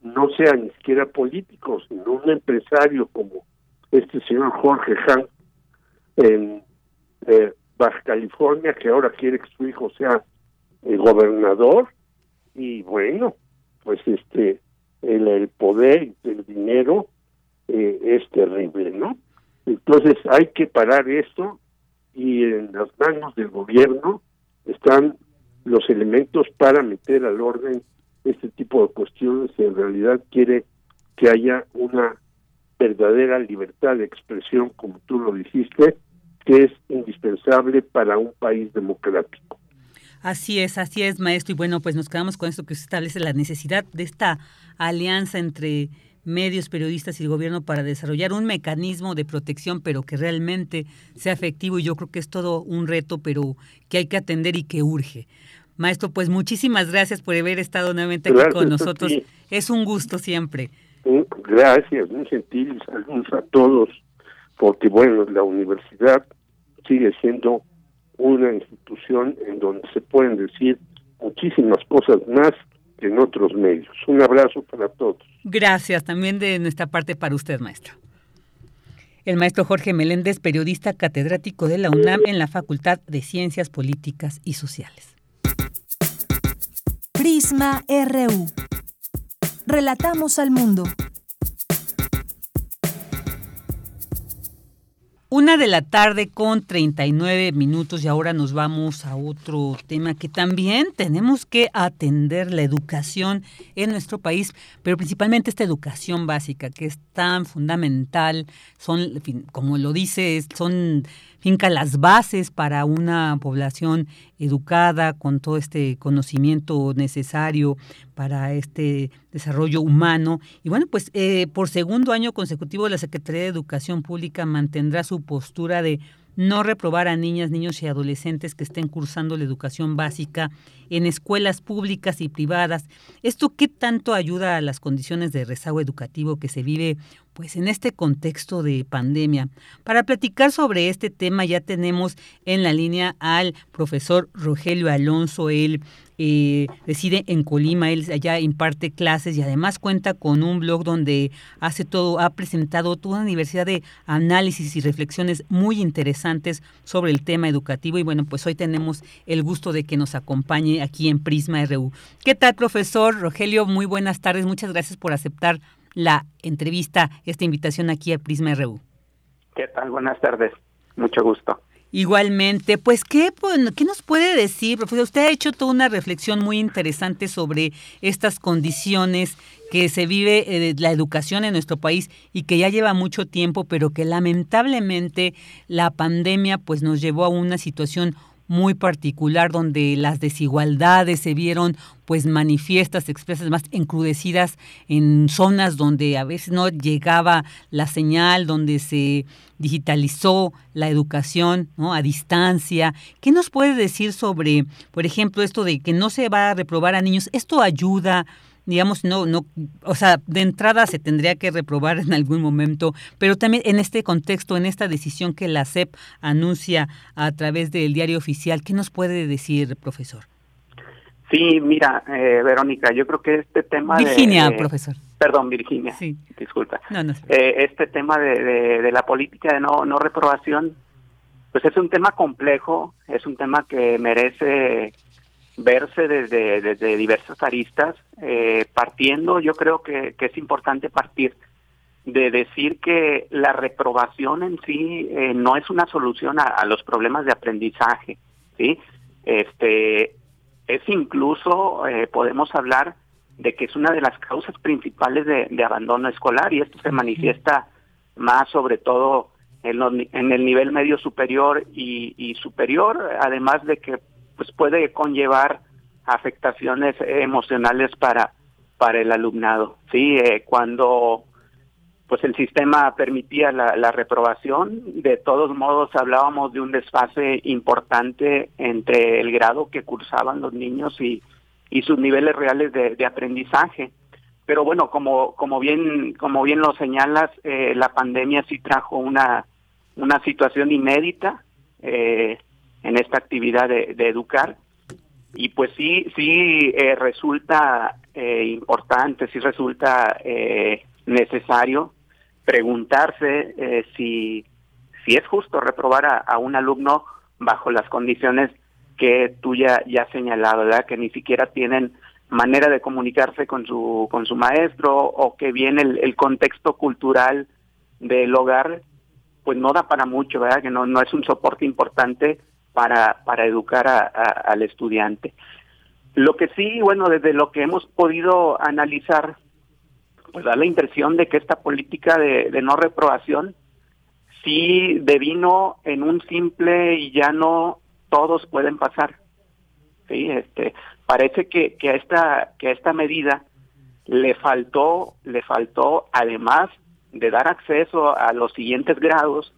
no sea ni siquiera político, sino un empresario como este señor Jorge Han, en eh, Baja California, que ahora quiere que su hijo sea el gobernador, y bueno, pues este, el, el poder del dinero eh, es terrible, ¿no? Entonces hay que parar esto y en las manos del gobierno están los elementos para meter al orden este tipo de cuestiones en realidad quiere que haya una verdadera libertad de expresión, como tú lo dijiste, que es indispensable para un país democrático. Así es, así es, maestro. Y bueno, pues nos quedamos con esto que se establece la necesidad de esta alianza entre medios, periodistas y el gobierno para desarrollar un mecanismo de protección, pero que realmente sea efectivo. Y yo creo que es todo un reto, pero que hay que atender y que urge. Maestro, pues muchísimas gracias por haber estado nuevamente aquí con nosotros. Es un gusto siempre. Gracias, muy gentil, saludos a todos, porque bueno, la universidad sigue siendo una institución en donde se pueden decir muchísimas cosas más que en otros medios. Un abrazo para todos. Gracias también de nuestra parte para usted, maestro. El maestro Jorge Meléndez, periodista catedrático de la UNAM en la Facultad de Ciencias Políticas y Sociales. Prisma RU. Relatamos al mundo. Una de la tarde con 39 minutos y ahora nos vamos a otro tema que también tenemos que atender la educación en nuestro país, pero principalmente esta educación básica que es tan fundamental, son, como lo dice, son finca las bases para una población educada con todo este conocimiento necesario para este desarrollo humano. Y bueno, pues eh, por segundo año consecutivo la Secretaría de Educación Pública mantendrá su postura de no reprobar a niñas, niños y adolescentes que estén cursando la educación básica en escuelas públicas y privadas. ¿Esto qué tanto ayuda a las condiciones de rezago educativo que se vive pues en este contexto de pandemia? Para platicar sobre este tema ya tenemos en la línea al profesor Rogelio Alonso, él eh, reside en Colima, él allá imparte clases y además cuenta con un blog donde hace todo, ha presentado toda una diversidad de análisis y reflexiones muy interesantes sobre el tema educativo y bueno, pues hoy tenemos el gusto de que nos acompañe aquí en Prisma RU. ¿Qué tal, profesor Rogelio? Muy buenas tardes, muchas gracias por aceptar la entrevista, esta invitación aquí a Prisma RU. ¿Qué tal? Buenas tardes, mucho gusto. Igualmente, pues ¿qué, ¿qué nos puede decir, profesor? Usted ha hecho toda una reflexión muy interesante sobre estas condiciones que se vive eh, la educación en nuestro país y que ya lleva mucho tiempo, pero que lamentablemente la pandemia pues nos llevó a una situación muy particular donde las desigualdades se vieron pues manifiestas, expresas, más encrudecidas en zonas donde a veces no llegaba la señal, donde se digitalizó la educación ¿no? a distancia. ¿Qué nos puede decir sobre, por ejemplo, esto de que no se va a reprobar a niños? ¿Esto ayuda? Digamos, no, no, o sea, de entrada se tendría que reprobar en algún momento, pero también en este contexto, en esta decisión que la SEP anuncia a través del diario oficial, ¿qué nos puede decir, profesor? Sí, mira, eh, Verónica, yo creo que este tema Virginia, profesor. Perdón, Virginia. Sí. Disculpa. Eh, este tema de, de, la política de no, no reprobación, pues es un tema complejo, es un tema que merece verse desde, desde diversas aristas, eh, partiendo, yo creo que, es importante partir de decir que la reprobación en sí eh, no es una solución a, los problemas de aprendizaje, ¿sí? Este, es incluso, eh, podemos hablar de que es una de las causas principales de, abandono escolar y esto se manifiesta más sobre todo en, en el nivel medio superior y, y superior, además de que pues puede conllevar afectaciones emocionales para para el alumnado sí eh, cuando pues el sistema permitía la, reprobación de todos modos hablábamos de un desfase importante entre el grado que cursaban los niños y, y sus niveles reales de, de aprendizaje. Pero bueno como como bien como bien lo señalas eh, la pandemia sí trajo una una situación inédita eh, en esta actividad de, educar y pues sí sí eh, resulta eh, importante sí resulta eh, necesario preguntarse si si es justo reprobar a, un alumno bajo las condiciones que tú ya, ya has señalado, ¿verdad? Que ni siquiera tienen manera de comunicarse con su, con su maestro o que bien el, contexto cultural del hogar pues no da para mucho, ¿verdad? Que no, no es un soporte importante para, para educar al estudiante. Lo que sí, bueno, desde lo que hemos podido analizar, pues da la impresión de que esta política de, no reprobación sí devino en un simple y ya no todos pueden pasar. Sí, este, parece que, que a esta que a esta medida le faltó le faltó además de dar acceso a los siguientes grados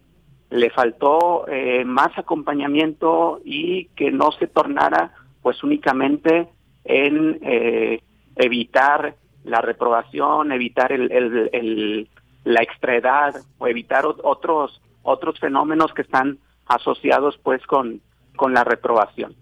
le faltó eh, más acompañamiento y que no se tornara pues únicamente en eh, evitar la reprobación, evitar el, la extraedad o evitar otros otros fenómenos que están asociados pues con, con la reprobación.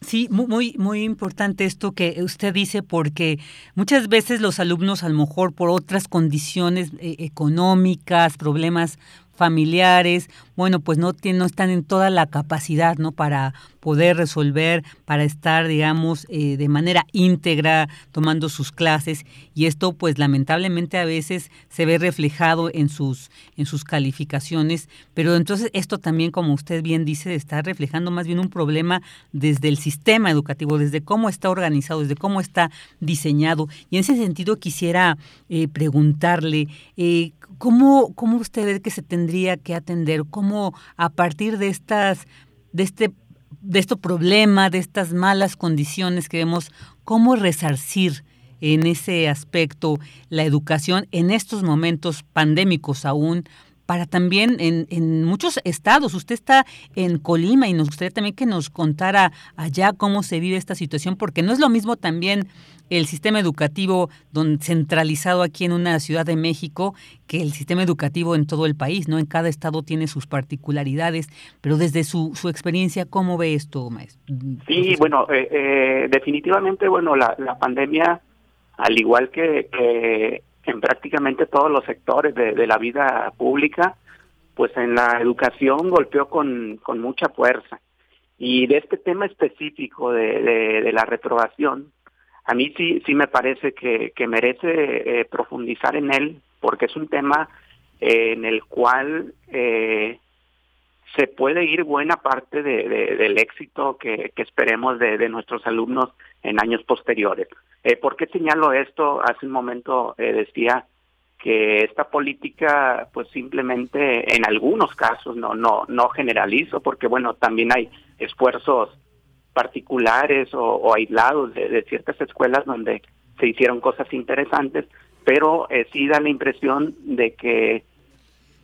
Sí, muy, muy importante esto que usted dice, porque muchas veces los alumnos, a lo mejor por otras condiciones eh, económicas, problemas familiares, bueno, pues no, no están en toda la capacidad, ¿no? Para poder resolver, para estar, digamos, eh, de manera íntegra tomando sus clases y esto, pues lamentablemente a veces se ve reflejado en sus, en sus calificaciones, pero entonces esto también, como usted bien dice, está reflejando más bien un problema desde el sistema educativo, desde cómo está organizado, desde cómo está diseñado. Y en ese sentido quisiera eh, preguntarle, eh, ¿cómo, ¿cómo usted ve que se tendría que atender? ¿Cómo a partir de estas, de este de este problema, de estas malas condiciones que vemos, cómo resarcir en ese aspecto la educación en estos momentos pandémicos aún, para también en, en, muchos estados. Usted está en Colima y nos gustaría también que nos contara allá cómo se vive esta situación, porque no es lo mismo también el sistema educativo don, centralizado aquí en una ciudad de México que el sistema educativo en todo el país, ¿no? En cada estado tiene sus particularidades, pero desde su, su experiencia, ¿cómo ve esto, maestro? Sí, bueno, eh, eh, definitivamente, bueno, la, la pandemia, al igual que en prácticamente todos los sectores de, la vida pública, pues en la educación golpeó con, con mucha fuerza. Y de este tema específico de, la reprobación, a mí sí, sí me parece que, que merece eh, profundizar en él, porque es un tema eh, en el cual eh, se puede ir buena parte de, del éxito que, esperemos de, de nuestros alumnos en años posteriores. Eh, ¿Por qué señalo esto? Hace un momento eh, decía que esta política, pues simplemente en algunos casos, no, no, no generalizo, porque bueno, también hay esfuerzos particulares o, aislados de, ciertas escuelas donde se hicieron cosas interesantes, pero eh, sí da la impresión de que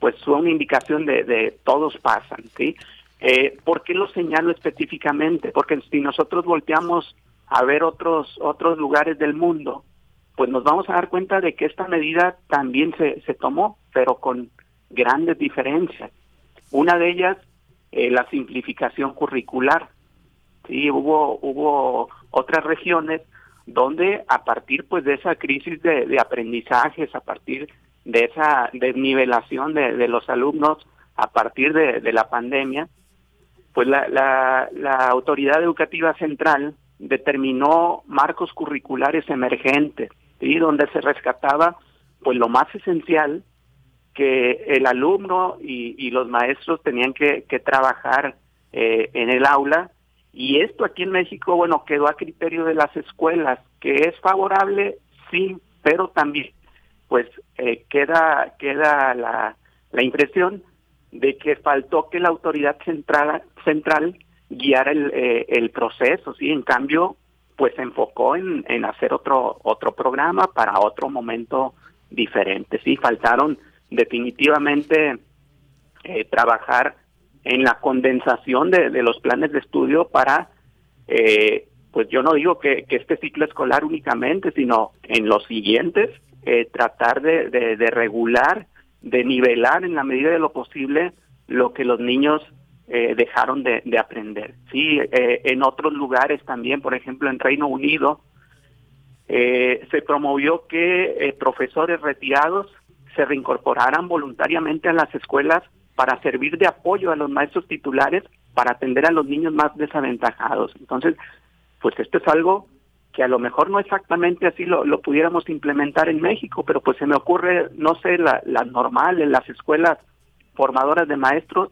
pues fue una indicación de, de todos pasan, ¿sí? Eh, ¿Por qué lo señalo específicamente? Porque si nosotros volteamos a ver otros, otros lugares del mundo, pues nos vamos a dar cuenta de que esta medida también se, se tomó, pero con grandes diferencias. Una de ellas, eh, la simplificación curricular. Sí, hubo, hubo otras regiones donde a partir pues de esa crisis de, de aprendizajes, a partir de esa desnivelación de, los alumnos, a partir de, la pandemia, pues la, la, la autoridad educativa central determinó marcos curriculares emergentes, y donde se rescataba pues lo más esencial que el alumno y, los maestros tenían que, trabajar eh, en el aula. Y esto aquí en México bueno quedó a criterio de las escuelas que es favorable sí pero también pues eh, queda queda la, la impresión de que faltó que la autoridad central central guiar el, eh, el proceso, ¿sí? En cambio, pues se enfocó en, en hacer otro, otro programa para otro momento diferente, ¿sí? Faltaron definitivamente eh, trabajar en la condensación de, de, los planes de estudio para, eh, pues yo no digo que, que, este ciclo escolar únicamente, sino en los siguientes, eh, tratar de, de, de, regular, de nivelar en la medida de lo posible lo que los niños eh, dejaron de, aprender. Sí, eh, en otros lugares también, por ejemplo en Reino Unido, eh, se promovió que profesores retirados se reincorporaran voluntariamente a las escuelas para servir de apoyo a los maestros titulares para atender a los niños más desaventajados. Entonces, pues esto es algo a lo mejor no exactamente así lo, pudiéramos implementar en México, pero pues se me ocurre, no sé, la, la normal, en las escuelas formadoras de maestros,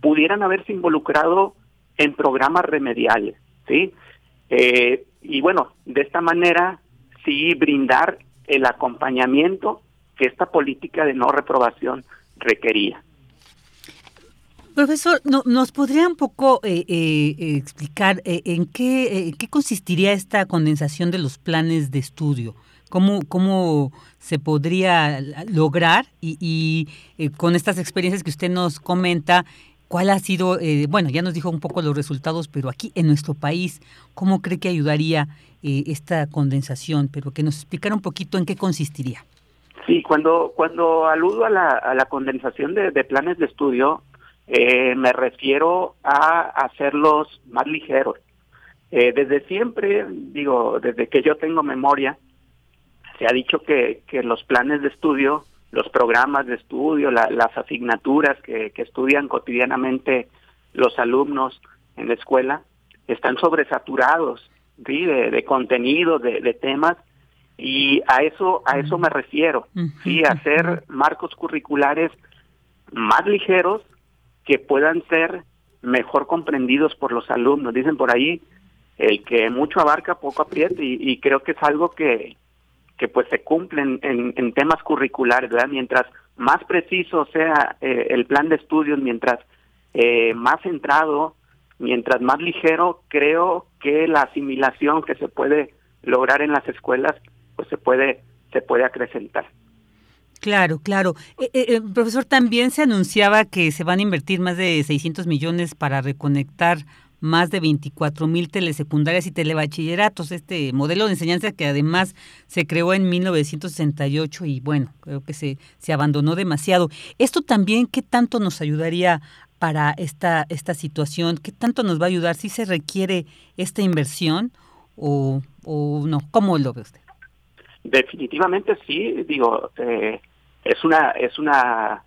pudieran haberse involucrado en programas remediales, ¿sí? Eh, y bueno, de esta manera sí brindar el acompañamiento que esta política de no reprobación requería. Profesor, ¿nos podría un poco eh, eh, explicar en qué, qué consistiría esta condensación de los planes de estudio? ¿Cómo, cómo se podría lograr? Y, con estas experiencias que usted nos comenta, ¿cuál ha sido, bueno, ya nos dijo un poco los resultados, pero aquí en nuestro país, ¿cómo cree que ayudaría esta condensación? Pero que nos explicara un poquito en qué consistiría. Sí, cuando, cuando aludo a la, a la condensación de, planes de estudio, eh, me refiero a hacerlos más ligeros. Eh, desde siempre, digo, desde que yo tengo memoria, se ha dicho que, que los planes de estudio, los programas de estudio, las asignaturas que, que estudian cotidianamente los alumnos en la escuela, están sobresaturados ¿sí? de, de contenido, de, de temas y a eso a eso me refiero sí hacer marcos curriculares más ligeros que puedan ser mejor comprendidos por los alumnos dicen por ahí el que mucho abarca poco aprieta y, creo que es algo que que pues se cumple en, en, temas curriculares verdad mientras más preciso sea eh, el plan de estudios mientras eh, más centrado mientras más ligero creo que la asimilación que se puede lograr en las escuelas pues se puede, se puede acrecentar. Claro, claro. Eh, eh, eh, profesor, también se anunciaba que se van a invertir más de 600 millones para reconectar más de 24 mil telesecundarias y telebachilleratos. Este modelo de enseñanza que además se creó en 1968 y bueno, creo que se, se abandonó demasiado. Esto también, ¿qué tanto nos ayudaría para esta, esta situación? ¿Qué tanto nos va a ayudar? ¿Si se requiere esta inversión o, o no? ¿Cómo lo ve usted? Definitivamente sí, digo, eh, es una es una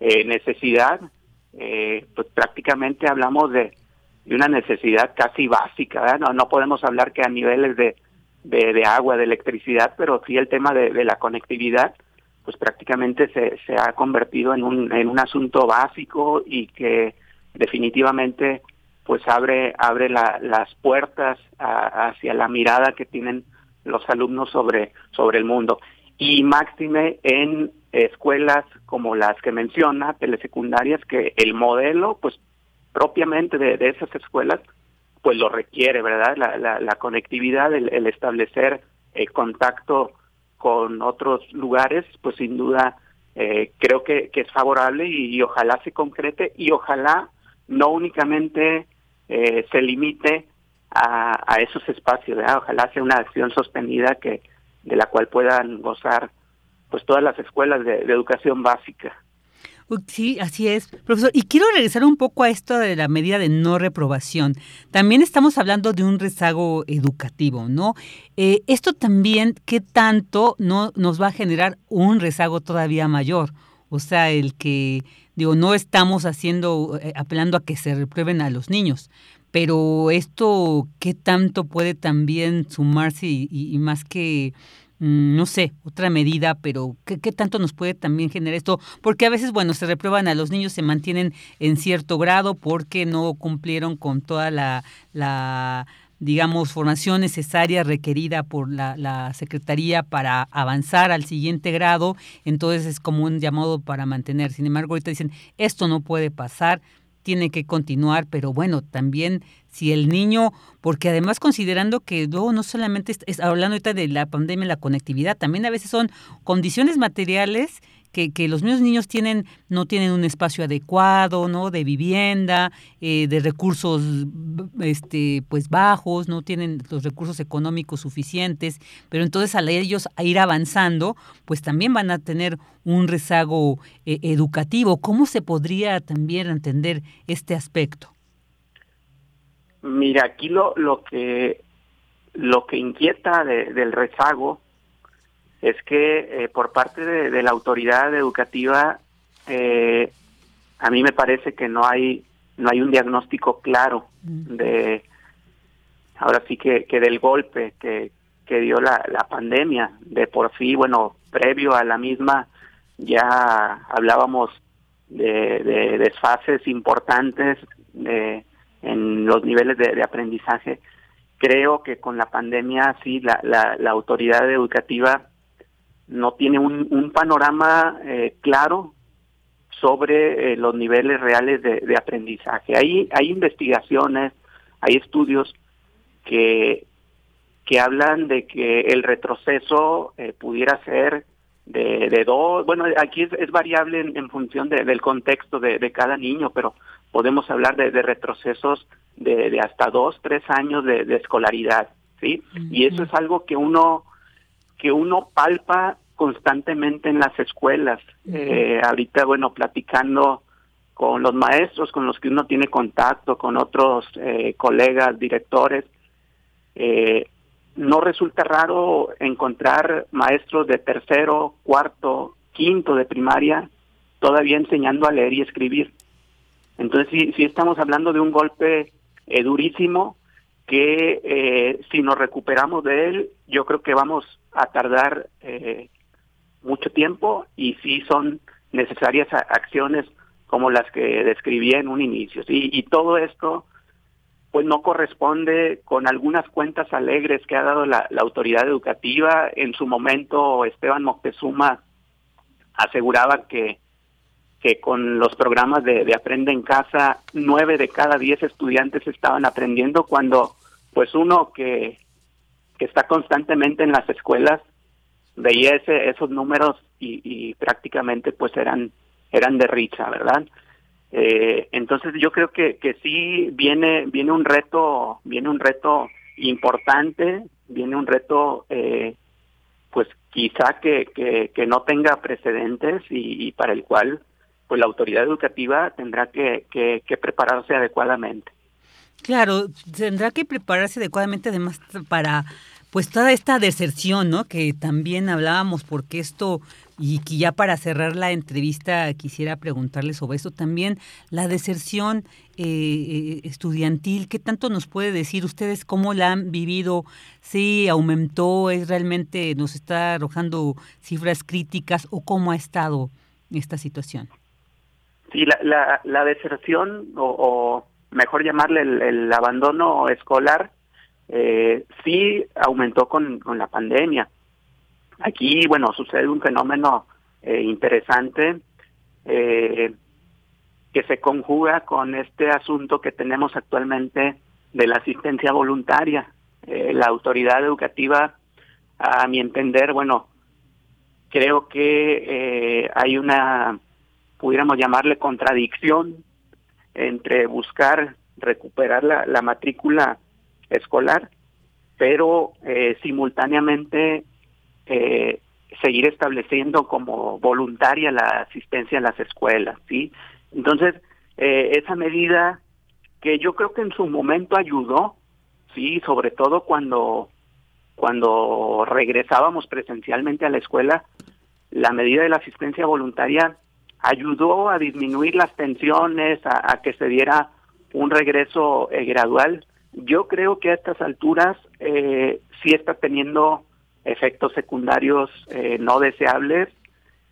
eh, necesidad, eh, pues prácticamente hablamos de, de, una necesidad casi básica, no no podemos hablar que a niveles de, de, agua, de electricidad, pero sí el tema de, la conectividad, pues prácticamente se, se ha convertido en un en un asunto básico y que definitivamente pues abre abre las puertas hacia la mirada que tienen los alumnos sobre, sobre el mundo. Y máxime en escuelas como las que menciona, telesecundarias, que el modelo, pues propiamente de, esas escuelas, pues lo requiere, ¿verdad? La, la, conectividad, el, establecer el contacto con otros lugares, pues sin duda eh, creo que, que, es favorable y, ojalá se concrete y ojalá no únicamente eh, se limite a, esos espacios. Ojalá sea una acción sostenida que de la cual puedan gozar pues todas las escuelas de, educación básica. Sí, así es, profesor. Y quiero regresar un poco a esto de la medida de no reprobación. También estamos hablando de un rezago educativo, ¿no? Eh, esto también, ¿qué tanto no nos va a generar un rezago todavía mayor? O sea, el que, digo, no estamos haciendo, eh, apelando a que se reprueben a los niños, pero esto, ¿qué tanto puede también sumarse y, más que, no sé, otra medida, pero ¿qué, ¿qué, tanto nos puede también generar esto? Porque a veces, bueno, se reprueban a los niños, se mantienen en cierto grado porque no cumplieron con toda la, la digamos, formación necesaria requerida por la, la, Secretaría para avanzar al siguiente grado, entonces es como un llamado para mantener. Sin embargo, ahorita dicen, esto no puede pasar, tiene que continuar, pero bueno, también si el niño, porque además considerando que luego no solamente es, hablando ahorita de la pandemia, la conectividad, también a veces son condiciones materiales que, los mismos niños tienen, no tienen un espacio adecuado, ¿no? De vivienda, eh, de recursos este, pues bajos, no tienen los recursos económicos suficientes, pero entonces al ellos a ir avanzando, pues también van a tener un rezago eh, educativo. ¿Cómo se podría también entender este aspecto? Mira, aquí lo, lo que lo que inquieta del rezago es que eh, por parte de, la autoridad educativa eh, a mí me parece que no hay no hay un diagnóstico claro mm. de ahora sí que, que del golpe que, que dio la, la pandemia de por sí bueno previo a la misma ya hablábamos de, de desfases importantes de, en los niveles de, aprendizaje. Creo que con la pandemia sí, la, la, autoridad educativa no tiene un, panorama eh, claro sobre eh, los niveles reales de, de, aprendizaje. Hay, hay investigaciones, hay estudios que, que hablan de que el retroceso eh, pudiera ser de, de dos, bueno, aquí es, variable en, función del contexto de, de, cada niño, pero podemos hablar de, retrocesos de, de, hasta dos, tres años de, escolaridad, ¿sí? Y eso es algo que uno, que uno palpa constantemente en las escuelas. eh, ahorita, bueno, platicando con los maestros con los que uno tiene contacto, con otros eh, colegas, directores, eh, no resulta raro encontrar maestros de tercero, cuarto, quinto de primaria todavía enseñando a leer y escribir. Entonces sí, sí estamos hablando de un golpe eh, durísimo que eh, si nos recuperamos de él, yo creo que vamos a tardar eh, mucho tiempo y sí son necesarias acciones como las que describí en un inicio. Y todo esto pues no corresponde con algunas cuentas alegres que ha dado la, autoridad educativa. En su momento Esteban Moctezuma aseguraba que, que con los programas de, Aprende en Casa, nueve de cada diez estudiantes estaban aprendiendo cuando pues uno que, que está constantemente en las escuelas veía ese, esos números y, y prácticamente pues eran eran de risa, ¿verdad? Eh, entonces yo creo que, que sí viene viene un reto viene un reto importante viene un reto eh, pues quizá que, que, no tenga precedentes y, para el cual pues la autoridad educativa tendrá que, prepararse adecuadamente claro tendrá que prepararse adecuadamente además para pues toda esta deserción, ¿no? Que también hablábamos, porque esto, y que ya para cerrar la entrevista quisiera preguntarle sobre esto también, la deserción eh, eh, estudiantil, ¿qué tanto nos puede decir ustedes cómo la han vivido? ¿Sí aumentó, es realmente, nos está arrojando cifras críticas o cómo ha estado esta situación? Sí, la, la, deserción, o, mejor llamarle el abandono escolar, eh, sí aumentó con, con la pandemia. Aquí, bueno, sucede un fenómeno eh, interesante eh, que se conjuga con este asunto que tenemos actualmente de la asistencia voluntaria. Eh, la autoridad educativa, a mi entender, bueno, creo que hay una, pudiéramos llamarle contradicción entre buscar recuperar la, la matrícula escolar, pero eh, simultáneamente eh, seguir estableciendo como voluntaria la asistencia en las escuelas, ¿sí? Entonces, eh, esa medida que yo creo que en su momento ayudó, sí, sobre todo cuando cuando regresábamos presencialmente a la escuela, la medida de la asistencia voluntaria ayudó a disminuir las tensiones, a, que se diera un regreso gradual yo creo que a estas alturas eh, sí está teniendo efectos secundarios eh, no deseables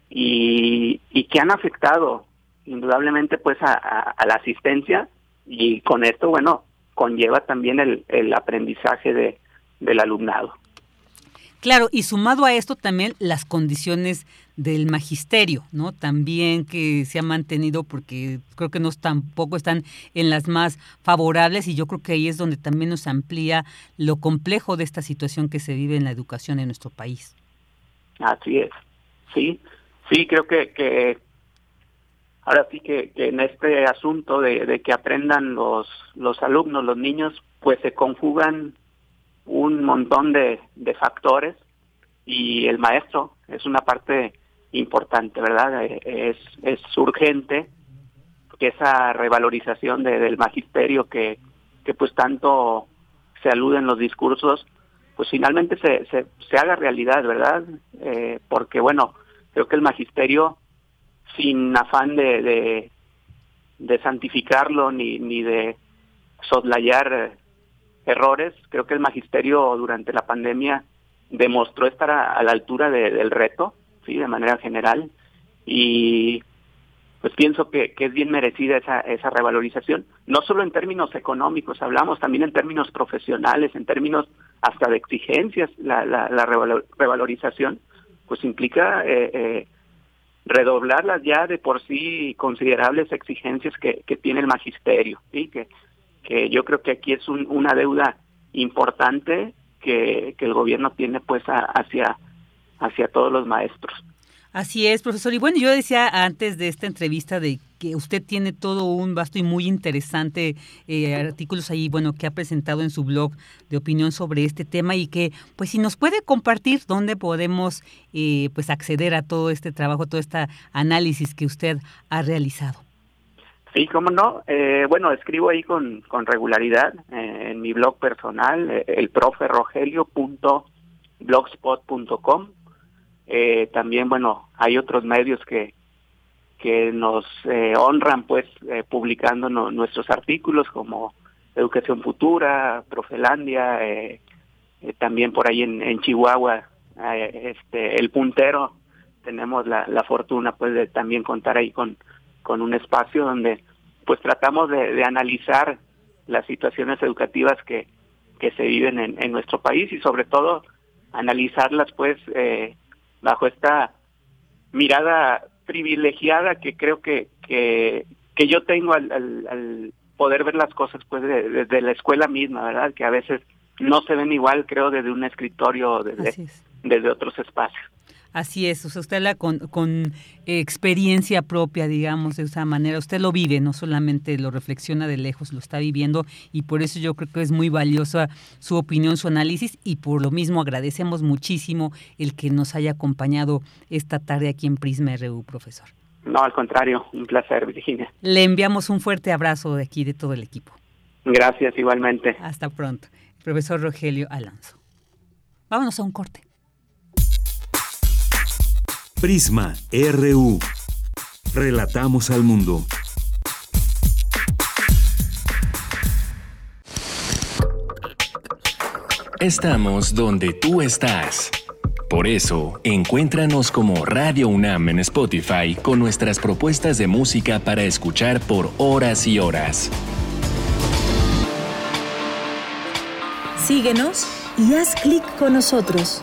y, y, que han afectado indudablemente pues a, la asistencia y con esto bueno conlleva también el, el aprendizaje de, del alumnado. Claro, y sumado a esto también las condiciones del magisterio, ¿no? También que se ha mantenido porque creo que no tampoco están en las más favorables y yo creo que ahí es donde también nos amplía lo complejo de esta situación que se vive en la educación en nuestro país. Así es, sí, sí, creo que, que ahora sí que, en este asunto de, de que aprendan los, los alumnos, los niños, pues se conjugan un montón de, de factores y el maestro es una parte importante, ¿verdad? Eh, es, es urgente que esa revalorización de, del magisterio que, que pues tanto se alude en los discursos, pues finalmente se, se, se haga realidad, ¿verdad? Eh, porque bueno, creo que el magisterio, sin afán de, de, santificarlo ni, ni de soslayar errores. Creo que el magisterio durante la pandemia demostró estar a, la altura del reto, sí, de manera general, y pues pienso que, es bien merecida esa, esa revalorización, no solo en términos económicos, hablamos también en términos profesionales, en términos hasta de exigencias, la, la, revalorización, pues implica eh, eh, redoblar las ya de por sí considerables exigencias que, que tiene el magisterio, ¿sí? que, que yo creo que aquí es una deuda importante que, el gobierno tiene pues hacia, hacia todos los maestros. Así es, profesor. Y bueno, yo decía antes de esta entrevista de que usted tiene todo un vasto y muy interesante eh, artículos ahí, bueno, que ha presentado en su blog de opinión sobre este tema y que, pues, si nos puede compartir dónde podemos, eh, pues, acceder a todo este trabajo, todo este análisis que usted ha realizado. Sí, cómo no. Eh, bueno, escribo ahí con, con regularidad en mi blog personal, el elproferogelio.blogspot.com eh, también, bueno, hay otros medios que, que nos eh, honran, pues, eh, publicando nuestros artículos como Educación Futura, Profelandia, eh, también por ahí en, en Chihuahua, este, El Puntero, tenemos la, la fortuna, pues, de también contar ahí con, con un espacio donde, pues, tratamos de, de analizar las situaciones educativas que, que se viven en, en nuestro país y sobre todo analizarlas pues eh, bajo esta mirada privilegiada que creo que, que, que yo tengo al, al, poder ver las cosas pues desde la escuela misma, ¿verdad? Que a veces no se ven igual, creo, desde un escritorio o desde, desde otros espacios. Así es, o sea, usted la con, con experiencia propia, digamos, de esa manera, usted lo vive, no solamente lo reflexiona de lejos, lo está viviendo y por eso yo creo que es muy valiosa su opinión, su análisis y por lo mismo agradecemos muchísimo el que nos haya acompañado esta tarde aquí en Prisma RU, profesor. No, al contrario, un placer, Virginia. Le enviamos un fuerte abrazo de aquí, de todo el equipo. Gracias, igualmente. Hasta pronto. Profesor Rogelio Alonso. Vámonos a un corte. Prisma RU. Relatamos al mundo. Estamos donde tú estás. Por eso, encuéntranos como Radio UNAM en Spotify con nuestras propuestas de música para escuchar por horas y horas. Síguenos y haz clic con nosotros.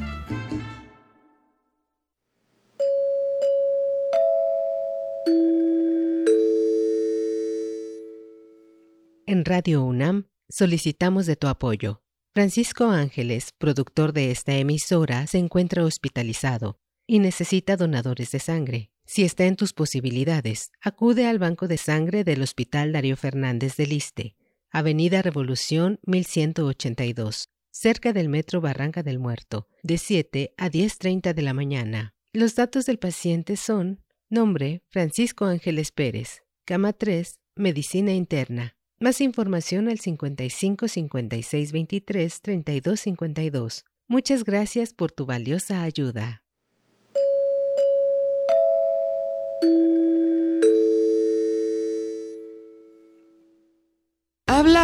En Radio UNAM solicitamos de tu apoyo. Francisco Ángeles, productor de esta emisora, se encuentra hospitalizado y necesita donadores de sangre. Si está en tus posibilidades, acude al Banco de Sangre del Hospital Darío Fernández de Liste, Avenida Revolución 1182, cerca del Metro Barranca del Muerto, de 7 a 10.30 de la mañana. Los datos del paciente son nombre Francisco Ángeles Pérez, cama 3, medicina interna, más información al 55 56 23 32 52. Muchas gracias por tu valiosa ayuda.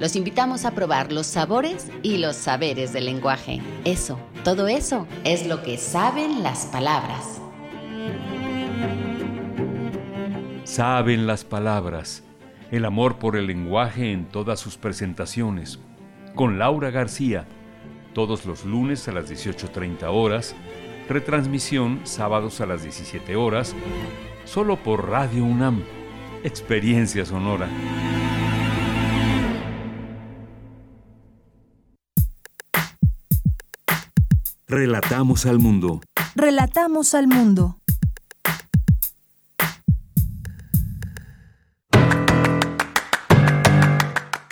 Los invitamos a probar los sabores y los saberes del lenguaje. Eso, todo eso, es lo que saben las palabras. Saben las palabras. El amor por el lenguaje en todas sus presentaciones. Con Laura García. Todos los lunes a las 18.30 horas. Retransmisión sábados a las 17 horas solo por Radio UNAM. Experiencia sonora. Relatamos al mundo. Relatamos al mundo.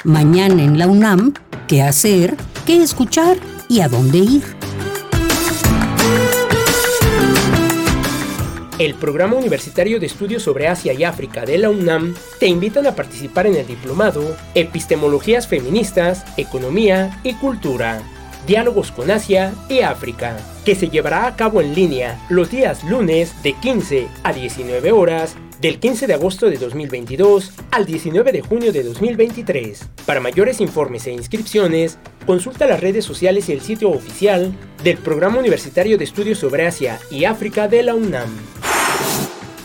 Mañana en la UNAM, ¿qué hacer? ¿Qué escuchar? ¿Y a dónde ir? El Programa Universitario de Estudios sobre Asia y África de la UNAM te invitan a participar en el diplomado Epistemologías Feministas, Economía y Cultura. Diálogos con Asia y África, que se llevará a cabo en línea los días lunes de 15 a 19 horas del 15 de agosto de 2022 al 19 de junio de 2023. Para mayores informes e inscripciones, consulta las redes sociales y el sitio oficial del Programa Universitario de Estudios sobre Asia y África de la UNAM.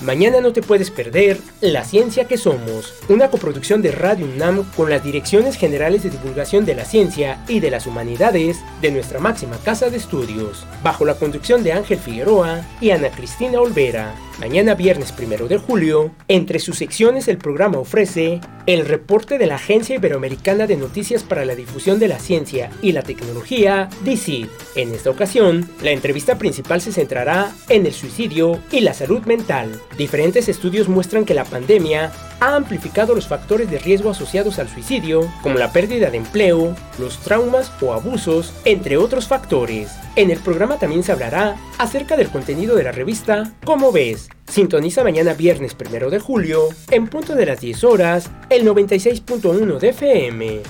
Mañana no te puedes perder La Ciencia que Somos, una coproducción de Radio UNAM con las Direcciones Generales de Divulgación de la Ciencia y de las Humanidades de nuestra máxima casa de estudios, bajo la conducción de Ángel Figueroa y Ana Cristina Olvera. Mañana viernes primero de julio, entre sus secciones el programa ofrece el reporte de la Agencia Iberoamericana de Noticias para la Difusión de la Ciencia y la Tecnología, DICID. En esta ocasión, la entrevista principal se centrará en el suicidio y la salud mental. Diferentes estudios muestran que la pandemia ha amplificado los factores de riesgo asociados al suicidio, como la pérdida de empleo, los traumas o abusos, entre otros factores. En el programa también se hablará acerca del contenido de la revista Cómo ves. Sintoniza mañana viernes 1 de julio, en punto de las 10 horas, el 96.1 de FM.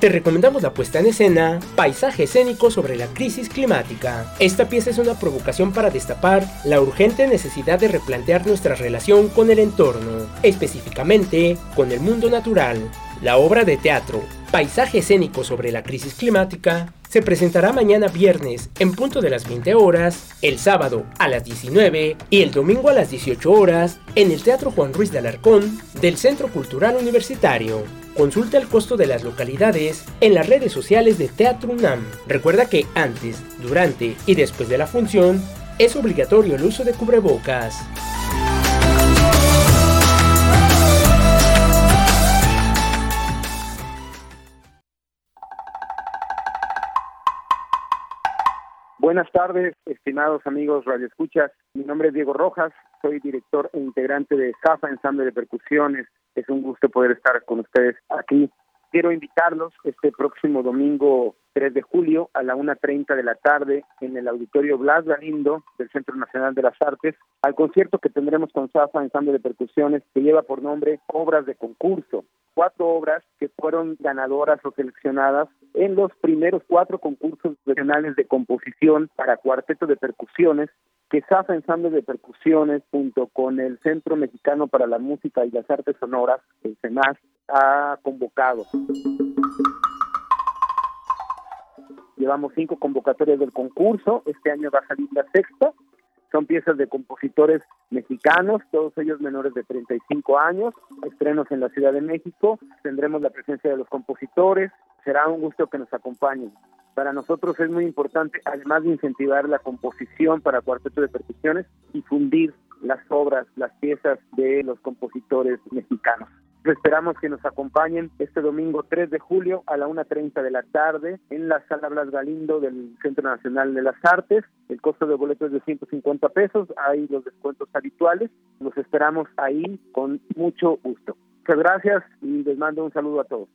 Te recomendamos la puesta en escena Paisaje escénico sobre la crisis climática. Esta pieza es una provocación para destapar la urgente necesidad de replantear nuestra relación con el entorno, específicamente con el mundo natural. La obra de teatro Paisaje escénico sobre la crisis climática se presentará mañana viernes en punto de las 20 horas, el sábado a las 19 y el domingo a las 18 horas en el Teatro Juan Ruiz de Alarcón del Centro Cultural Universitario. Consulta el costo de las localidades en las redes sociales de Teatro UNAM. Recuerda que antes, durante y después de la función es obligatorio el uso de cubrebocas. Buenas tardes, estimados amigos Radio Escuchas. Mi nombre es Diego Rojas, soy director e integrante de SAFA Ensamble de Percusiones. Es un gusto poder estar con ustedes aquí. Quiero invitarlos este próximo domingo 3 de julio a la 1.30 de la tarde en el Auditorio Blas Galindo del Centro Nacional de las Artes al concierto que tendremos con SAFA Ensamble de Percusiones que lleva por nombre Obras de Concurso cuatro obras que fueron ganadoras o seleccionadas en los primeros cuatro concursos nacionales de composición para cuarteto de percusiones que SAFA Ensamble de Percusiones junto con el Centro Mexicano para la Música y las Artes Sonoras, el CEMAS, ha convocado. Llevamos cinco convocatorias del concurso, este año va a salir la sexta, son piezas de compositores mexicanos, todos ellos menores de 35 años, estrenos en la Ciudad de México, tendremos la presencia de los compositores, será un gusto que nos acompañen. Para nosotros es muy importante, además de incentivar la composición para cuarteto de percusiones, difundir las obras, las piezas de los compositores mexicanos. Esperamos que nos acompañen este domingo 3 de julio a la 1.30 de la tarde en la Sala Blas Galindo del Centro Nacional de las Artes. El costo de boleto es de 150 pesos, hay los descuentos habituales. Los esperamos ahí con mucho gusto. Muchas gracias y les mando un saludo a todos.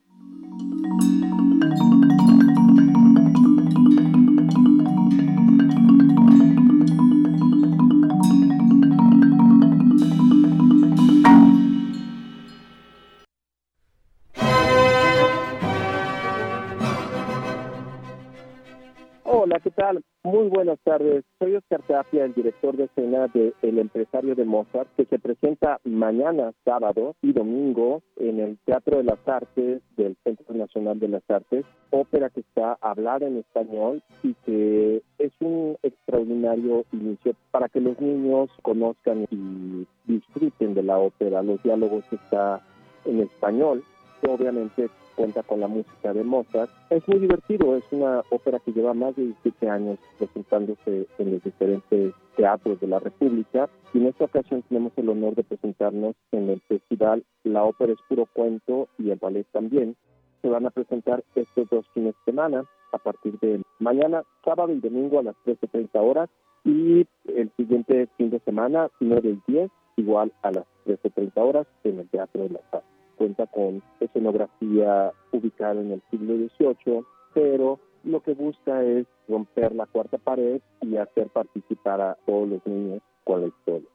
Hola, ¿qué tal? Muy buenas tardes. Soy Oscar Tapia, el director de escena de El Empresario de Mozart, que se presenta mañana, sábado y domingo en el Teatro de las Artes del Centro Nacional de las Artes, ópera que está hablada en español y que es un extraordinario inicio para que los niños conozcan y disfruten de la ópera. Los diálogos están en español, obviamente cuenta con la música de Mozart. Es muy divertido, es una ópera que lleva más de 17 años presentándose en los diferentes teatros de la República y en esta ocasión tenemos el honor de presentarnos en el festival La Ópera es Puro Cuento y el ballet también. Se van a presentar estos dos fines de semana a partir de mañana, sábado y domingo a las 13.30 horas y el siguiente fin de semana, 9 y 10, igual a las 13.30 horas en el Teatro de la Paz cuenta con escenografía ubicada en el siglo XVIII, pero lo que busca es romper la cuarta pared y hacer participar a todos los niños con la historia.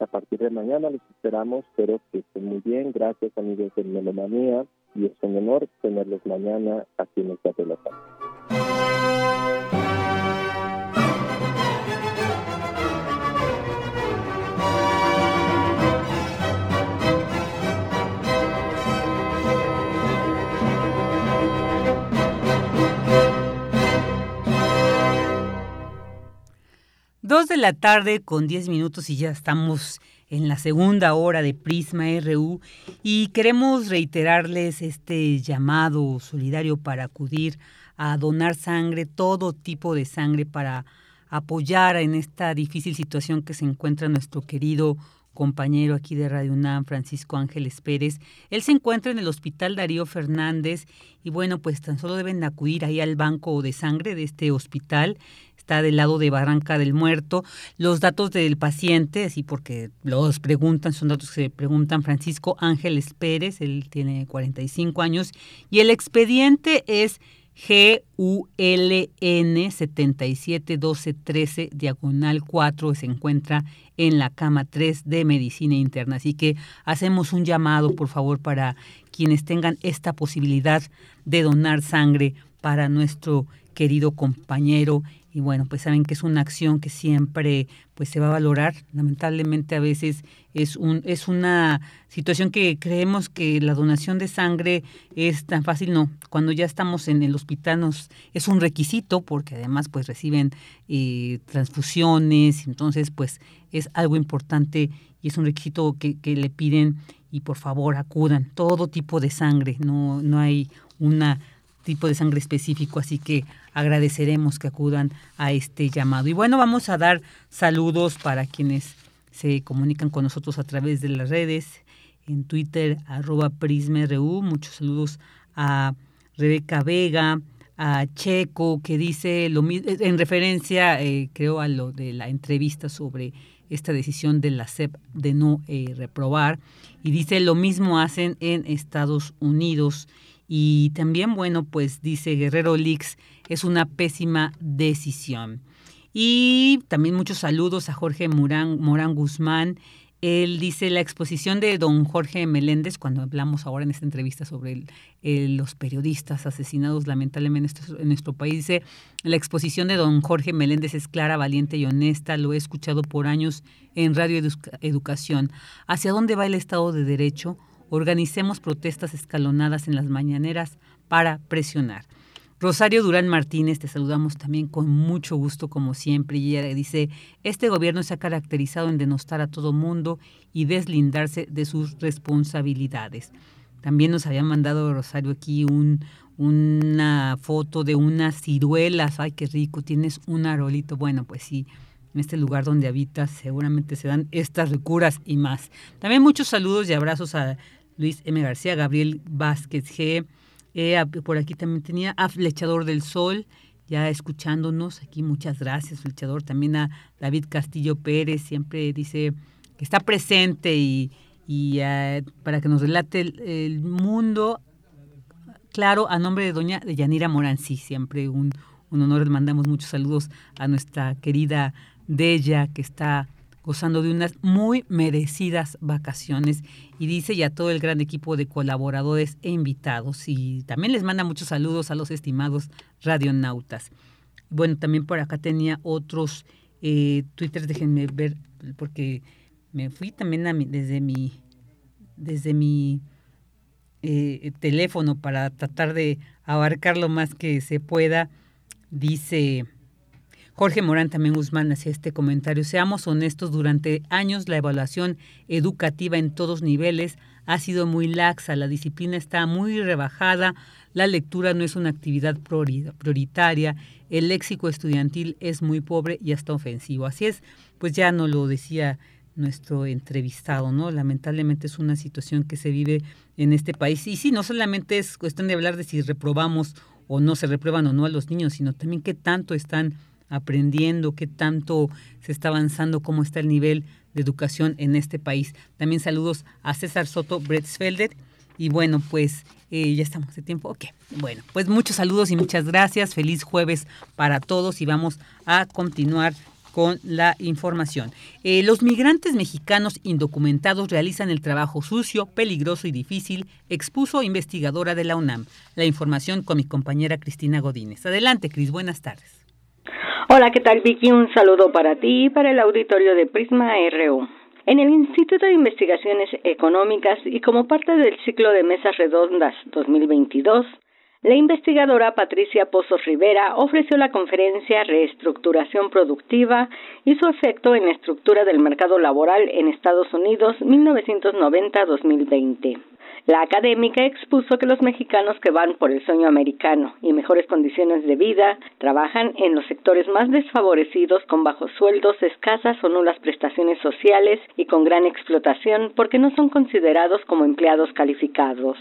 A partir de mañana los esperamos, espero que estén muy bien. Gracias amigos de Melomanía y es un honor tenerlos mañana aquí en el Teatro Dos de la tarde con diez minutos y ya estamos en la segunda hora de Prisma RU y queremos reiterarles este llamado solidario para acudir a donar sangre, todo tipo de sangre para apoyar en esta difícil situación que se encuentra nuestro querido compañero aquí de Radio UNAM, Francisco Ángeles Pérez. Él se encuentra en el Hospital Darío Fernández y bueno, pues tan solo deben acudir ahí al banco de sangre de este hospital está del lado de Barranca del Muerto. Los datos del paciente, así porque los preguntan, son datos que preguntan Francisco Ángeles Pérez, él tiene 45 años, y el expediente es GULN 771213 diagonal 4 se encuentra en la cama 3 de medicina interna. Así que hacemos un llamado, por favor, para quienes tengan esta posibilidad de donar sangre para nuestro querido compañero y bueno, pues saben que es una acción que siempre pues se va a valorar. Lamentablemente a veces es un es una situación que creemos que la donación de sangre es tan fácil, no. Cuando ya estamos en el hospital nos es un requisito porque además pues reciben eh, transfusiones, entonces pues es algo importante y es un requisito que, que le piden y por favor acudan todo tipo de sangre, no no hay una tipo de sangre específico, así que agradeceremos que acudan a este llamado. Y bueno, vamos a dar saludos para quienes se comunican con nosotros a través de las redes, en Twitter, arroba PrismaRU, muchos saludos a Rebeca Vega, a Checo, que dice lo mismo, en referencia, eh, creo, a lo de la entrevista sobre esta decisión de la SEP de no eh, reprobar, y dice lo mismo hacen en Estados Unidos. Y también, bueno, pues dice Guerrero Lix, es una pésima decisión. Y también muchos saludos a Jorge Morán, Guzmán. Él dice la exposición de don Jorge Meléndez, cuando hablamos ahora en esta entrevista sobre los periodistas asesinados lamentablemente en nuestro país, dice, la exposición de don Jorge Meléndez es clara, valiente y honesta, lo he escuchado por años en Radio Educación. ¿Hacia dónde va el Estado de Derecho? organicemos protestas escalonadas en las mañaneras para presionar. Rosario Durán Martínez, te saludamos también con mucho gusto como siempre. Y ella dice, este gobierno se ha caracterizado en denostar a todo mundo y deslindarse de sus responsabilidades. También nos había mandado Rosario aquí un, una foto de unas ciruelas. Ay, qué rico, tienes un arolito. Bueno, pues sí, en este lugar donde habitas seguramente se dan estas ricuras y más. También muchos saludos y abrazos a Luis M. García, Gabriel Vázquez G. Eh, por aquí también tenía a Flechador del Sol, ya escuchándonos aquí. Muchas gracias, Flechador. También a David Castillo Pérez, siempre dice que está presente y, eh, para que nos relate el, mundo. Claro, a nombre de doña Yanira Morán, sí, siempre un, un honor. Mandamos muchos saludos a nuestra querida Della, que está gozando de unas muy merecidas vacaciones y dice ya todo el gran equipo de colaboradores e invitados y también les manda muchos saludos a los estimados radionautas. Bueno, también por acá tenía otros eh, twitters, déjenme ver porque me fui también desde mi desde mi eh, teléfono para tratar de abarcar lo más que se pueda. Dice Jorge Morán también Guzmán hacía este comentario. Seamos honestos, durante años la evaluación educativa en todos niveles ha sido muy laxa, la disciplina está muy rebajada, la lectura no es una actividad prioritaria, el léxico estudiantil es muy pobre y hasta ofensivo. Así es, pues ya no lo decía nuestro entrevistado, ¿no? Lamentablemente es una situación que se vive en este país. Y sí, no solamente es cuestión de hablar de si reprobamos o no se reprueban o no a los niños, sino también qué tanto están aprendiendo, qué tanto se está avanzando, cómo está el nivel de educación en este país. También saludos a César Soto Bretzfelder. Y bueno, pues eh, ya estamos de tiempo. Ok, bueno, pues muchos saludos y muchas gracias. Feliz jueves para todos y vamos a continuar con la información. Eh, los migrantes mexicanos indocumentados realizan el trabajo sucio, peligroso y difícil, expuso investigadora de la UNAM. La información con mi compañera Cristina Godínez. Adelante, Cris, buenas tardes. Hola, ¿qué tal Vicky? Un saludo para ti y para el auditorio de Prisma RU. En el Instituto de Investigaciones Económicas y como parte del ciclo de Mesas Redondas 2022, la investigadora Patricia Pozos Rivera ofreció la conferencia Reestructuración Productiva y su efecto en la estructura del mercado laboral en Estados Unidos 1990-2020. La académica expuso que los mexicanos que van por el sueño americano y mejores condiciones de vida trabajan en los sectores más desfavorecidos con bajos sueldos, escasas o nulas prestaciones sociales y con gran explotación porque no son considerados como empleados calificados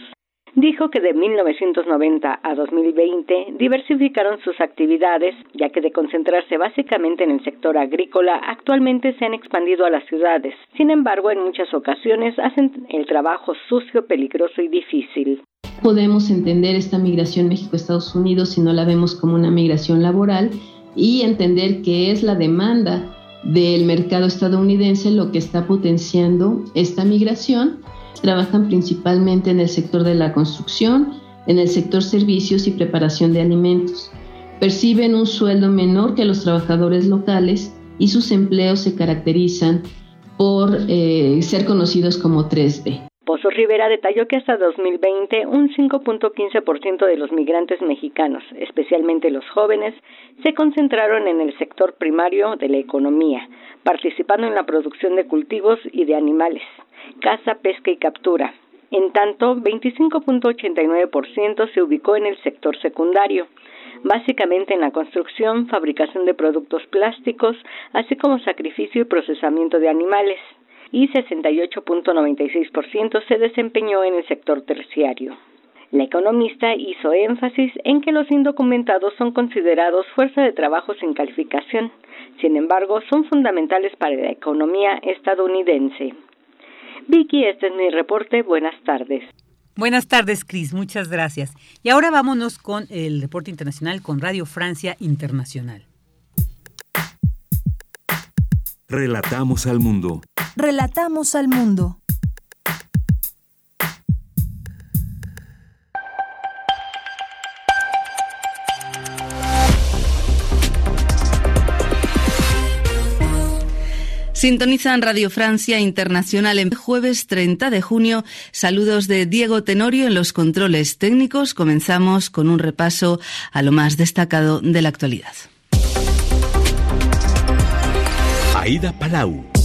dijo que de 1990 a 2020 diversificaron sus actividades, ya que de concentrarse básicamente en el sector agrícola, actualmente se han expandido a las ciudades. Sin embargo, en muchas ocasiones hacen el trabajo sucio, peligroso y difícil. Podemos entender esta migración México-Estados Unidos si no la vemos como una migración laboral y entender que es la demanda del mercado estadounidense lo que está potenciando esta migración trabajan principalmente en el sector de la construcción, en el sector servicios y preparación de alimentos. Perciben un sueldo menor que los trabajadores locales y sus empleos se caracterizan por eh, ser conocidos como 3B. Pozo Rivera detalló que hasta 2020 un 5.15% de los migrantes mexicanos, especialmente los jóvenes, se concentraron en el sector primario de la economía, participando en la producción de cultivos y de animales caza, pesca y captura. En tanto, 25.89% se ubicó en el sector secundario, básicamente en la construcción, fabricación de productos plásticos, así como sacrificio y procesamiento de animales, y 68.96% se desempeñó en el sector terciario. La economista hizo énfasis en que los indocumentados son considerados fuerza de trabajo sin calificación, sin embargo, son fundamentales para la economía estadounidense. Vicky, este es mi reporte. Buenas tardes. Buenas tardes, Cris. Muchas gracias. Y ahora vámonos con el reporte internacional con Radio Francia Internacional. Relatamos al mundo. Relatamos al mundo. Sintonizan Radio Francia Internacional en jueves 30 de junio. Saludos de Diego Tenorio en los controles técnicos. Comenzamos con un repaso a lo más destacado de la actualidad. Aida Palau.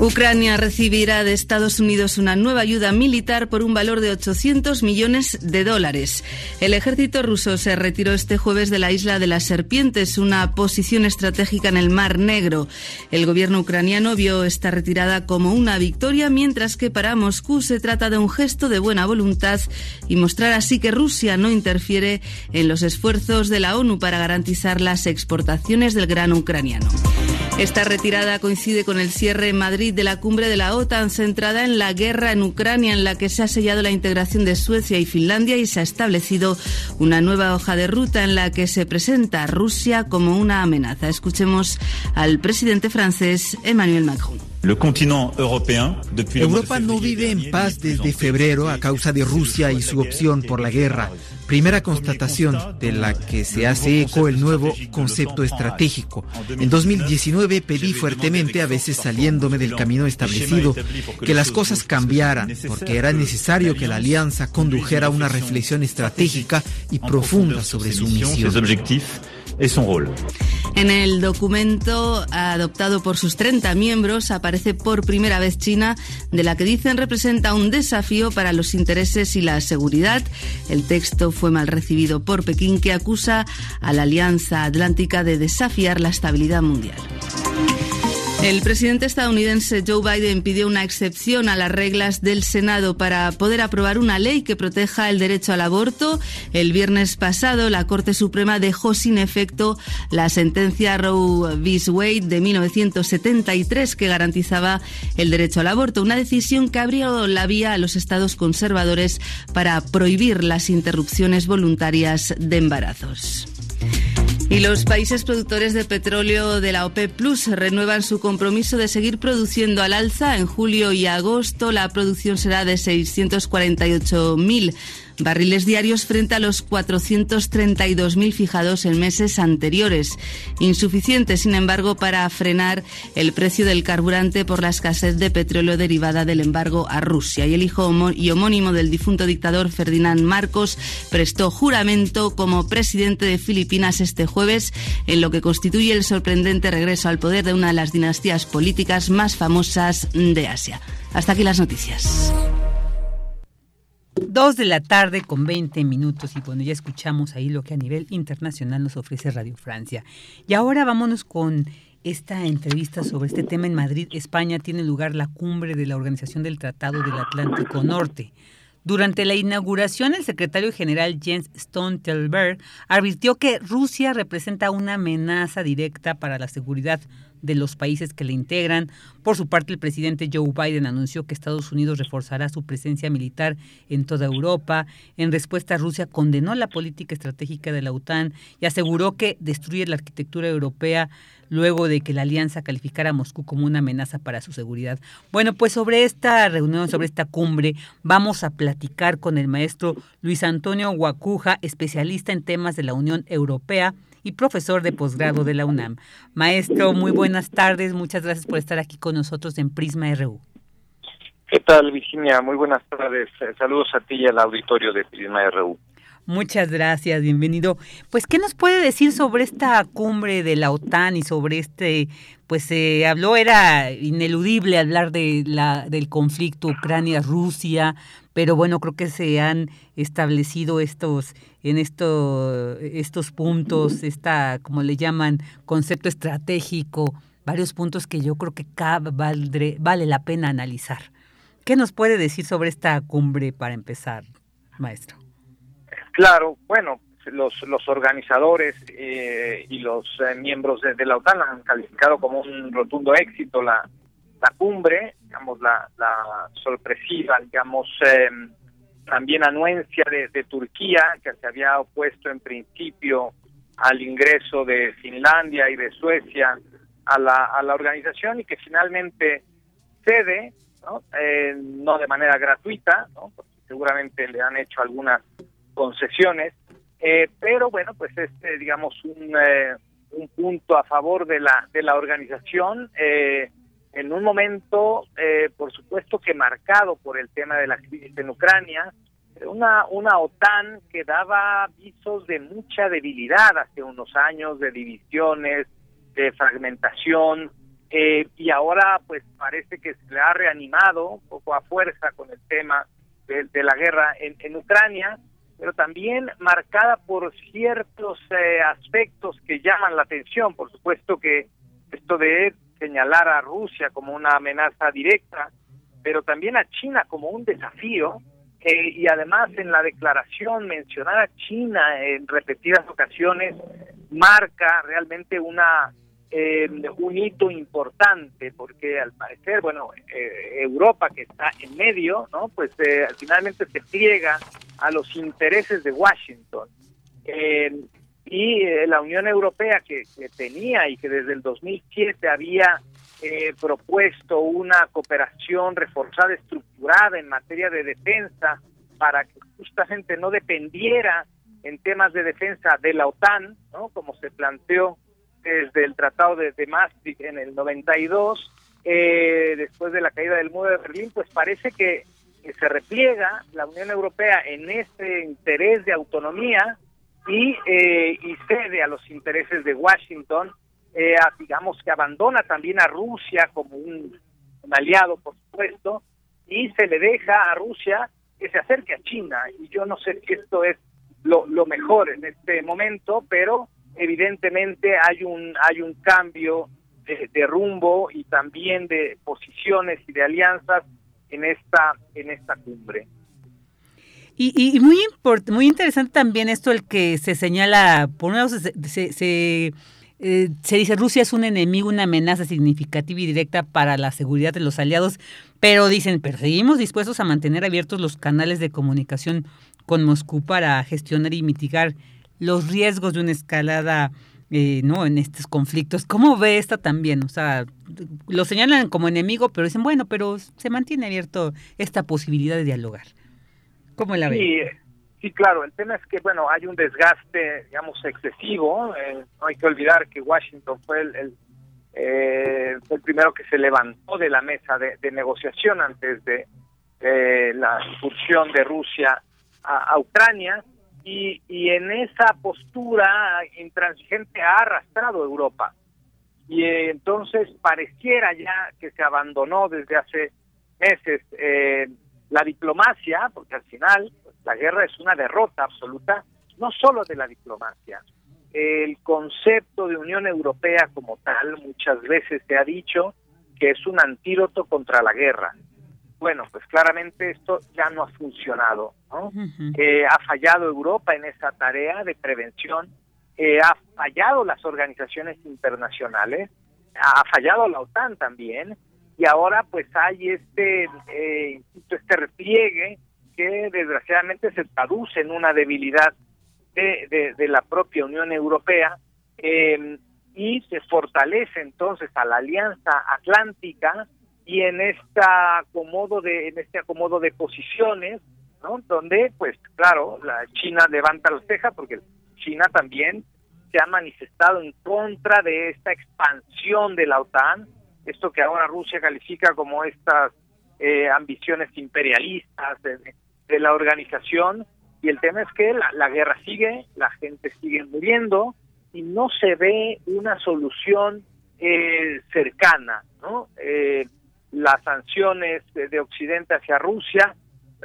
Ucrania recibirá de Estados Unidos una nueva ayuda militar por un valor de 800 millones de dólares. El ejército ruso se retiró este jueves de la isla de las Serpientes, una posición estratégica en el Mar Negro. El gobierno ucraniano vio esta retirada como una victoria, mientras que para Moscú se trata de un gesto de buena voluntad y mostrar así que Rusia no interfiere en los esfuerzos de la ONU para garantizar las exportaciones del grano ucraniano. Esta retirada coincide con el cierre en Madrid de la cumbre de la OTAN centrada en la guerra en Ucrania, en la que se ha sellado la integración de Suecia y Finlandia y se ha establecido una nueva hoja de ruta en la que se presenta a Rusia como una amenaza. Escuchemos al presidente francés Emmanuel Macron. Europa no vive en paz desde febrero a causa de Rusia y su opción por la guerra. Primera constatación de la que se hace eco el nuevo concepto estratégico. En 2019 pedí fuertemente, a veces saliéndome del camino establecido, que las cosas cambiaran, porque era necesario que la alianza condujera a una reflexión estratégica y profunda sobre su misión. En el documento adoptado por sus 30 miembros aparece por primera vez China, de la que dicen representa un desafío para los intereses y la seguridad. El texto fue mal recibido por Pekín, que acusa a la Alianza Atlántica de desafiar la estabilidad mundial. El presidente estadounidense Joe Biden pidió una excepción a las reglas del Senado para poder aprobar una ley que proteja el derecho al aborto. El viernes pasado, la Corte Suprema dejó sin efecto la sentencia Roe v. Wade de 1973 que garantizaba el derecho al aborto, una decisión que abrió la vía a los estados conservadores para prohibir las interrupciones voluntarias de embarazos. Y los países productores de petróleo de la OPEP Plus renuevan su compromiso de seguir produciendo al alza. En julio y agosto la producción será de 648.000 barriles diarios frente a los 432.000 fijados en meses anteriores. Insuficiente, sin embargo, para frenar el precio del carburante por la escasez de petróleo derivada del embargo a Rusia. Y el hijo y homónimo del difunto dictador Ferdinand Marcos prestó juramento como presidente de Filipinas este jueves, en lo que constituye el sorprendente regreso al poder de una de las dinastías políticas más famosas de Asia. Hasta aquí las noticias. Dos de la tarde con 20 minutos y bueno, ya escuchamos ahí lo que a nivel internacional nos ofrece Radio Francia. Y ahora vámonos con esta entrevista sobre este tema en Madrid, España, tiene lugar la cumbre de la Organización del Tratado del Atlántico Norte. Durante la inauguración, el secretario general Jens Stoltenberg advirtió que Rusia representa una amenaza directa para la seguridad de los países que le integran. Por su parte, el presidente Joe Biden anunció que Estados Unidos reforzará su presencia militar en toda Europa. En respuesta, Rusia condenó la política estratégica de la OTAN y aseguró que destruye la arquitectura europea luego de que la alianza calificara a Moscú como una amenaza para su seguridad. Bueno, pues sobre esta reunión, sobre esta cumbre, vamos a platicar con el maestro Luis Antonio Guacuja, especialista en temas de la Unión Europea y profesor de posgrado de la UNAM. Maestro, muy buenas tardes, muchas gracias por estar aquí con nosotros en Prisma RU. ¿Qué tal, Virginia? Muy buenas tardes. Saludos a ti y al auditorio de Prisma RU. Muchas gracias, bienvenido. Pues, ¿qué nos puede decir sobre esta cumbre de la OTAN y sobre este, pues se habló, era ineludible hablar de la, del conflicto Ucrania-Rusia, pero bueno, creo que se han establecido estos, en esto, estos puntos, esta, como le llaman, concepto estratégico, varios puntos que yo creo que vale, vale la pena analizar. ¿Qué nos puede decir sobre esta cumbre para empezar, maestro? Claro, bueno, los, los organizadores eh, y los eh, miembros de, la OTAN han calificado como un rotundo éxito la, la cumbre, digamos, la, la sorpresiva, digamos, em, también anuencia de, de, Turquía, que se había opuesto en principio al ingreso de Finlandia y de Suecia a la, a la organización y que finalmente cede, ¿no? Eh, no de manera gratuita, ¿no? porque seguramente le han hecho algunas concesiones, eh, pero bueno, pues es, eh, digamos, un, eh, un punto a favor de la, de la organización en un momento, por supuesto que marcado por el tema de la crisis en Ucrania, una, una OTAN que daba avisos de mucha debilidad hace unos años, de divisiones, de fragmentación, eh, y ahora pues parece que se le ha reanimado un poco a fuerza con el tema de, la guerra en, Ucrania, pero también marcada por ciertos eh, aspectos que llaman la atención, por supuesto que esto de señalar a Rusia como una amenaza directa, pero también a China como un desafío, eh, y además en la declaración mencionar a China en repetidas ocasiones marca realmente una eh, un hito importante porque al parecer bueno eh, Europa que está en medio no pues eh, finalmente se pliega a los intereses de Washington y la Unión Europea que, tenía y que desde el 2007 había propuesto una cooperación reforzada estructurada en materia de defensa para que justamente no dependiera en temas de defensa de la OTAN, ¿no? como se planteó desde el Tratado de, Maastricht en el 92, eh, después de la caída del muro de Berlín, pues parece que, se repliega la Unión Europea en este interés de autonomía y, eh, y cede a los intereses de Washington, eh, digamos que abandona también a Rusia como un, aliado, por supuesto, y se le deja a Rusia que se acerque a China. Y yo no sé si esto es lo, mejor en este momento, pero evidentemente hay un hay un cambio de, rumbo y también de posiciones y de alianzas en esta en esta cumbre. Y, y muy muy interesante también esto el que se señala por un lado se, se, eh, se dice Rusia es un enemigo, una amenaza significativa y directa para la seguridad de los aliados, pero dicen, pero seguimos dispuestos a mantener abiertos los canales de comunicación con Moscú para gestionar y mitigar los riesgos de una escalada eh, ¿no? en estos conflictos. ¿Cómo ve esta también? O sea, lo señalan como enemigo, pero dicen, bueno, pero se mantiene abierto esta posibilidad de dialogar. ¿Cómo la ve? Sí, claro, el tema es que, bueno, hay un desgaste, digamos, excesivo. Eh, no hay que olvidar que Washington fue el, eh, el primero que se levantó de la mesa de, negociación antes de la incursión de Rusia a Ucrania y, y en esa postura intransigente ha arrastrado Europa. Y eh, entonces pareciera ya que se abandonó desde hace meses eh, la diplomacia, porque al final pues, la guerra es una derrota absoluta, no solo de la diplomacia. El concepto de Unión Europea como tal muchas veces se ha dicho que es un antídoto contra la guerra bueno, pues claramente esto ya no ha funcionado. ¿no? Eh, ha fallado Europa en esa tarea de prevención, eh, ha fallado las organizaciones internacionales, ha fallado la OTAN también, y ahora pues hay este, eh, este repliegue que desgraciadamente se traduce en una debilidad de, de, la propia Unión Europea y se fortalece entonces a la Alianza Atlántica y en esta acomodo de en este acomodo de posiciones ¿no? donde pues claro la China levanta la ceja porque China también se ha manifestado en contra de esta expansión de la OTAN esto que ahora Rusia califica como estas eh, ambiciones imperialistas de, la organización y el tema es que la, guerra sigue la gente sigue muriendo y no se ve una solución eh, cercana no eh, las sanciones de, Occidente hacia Rusia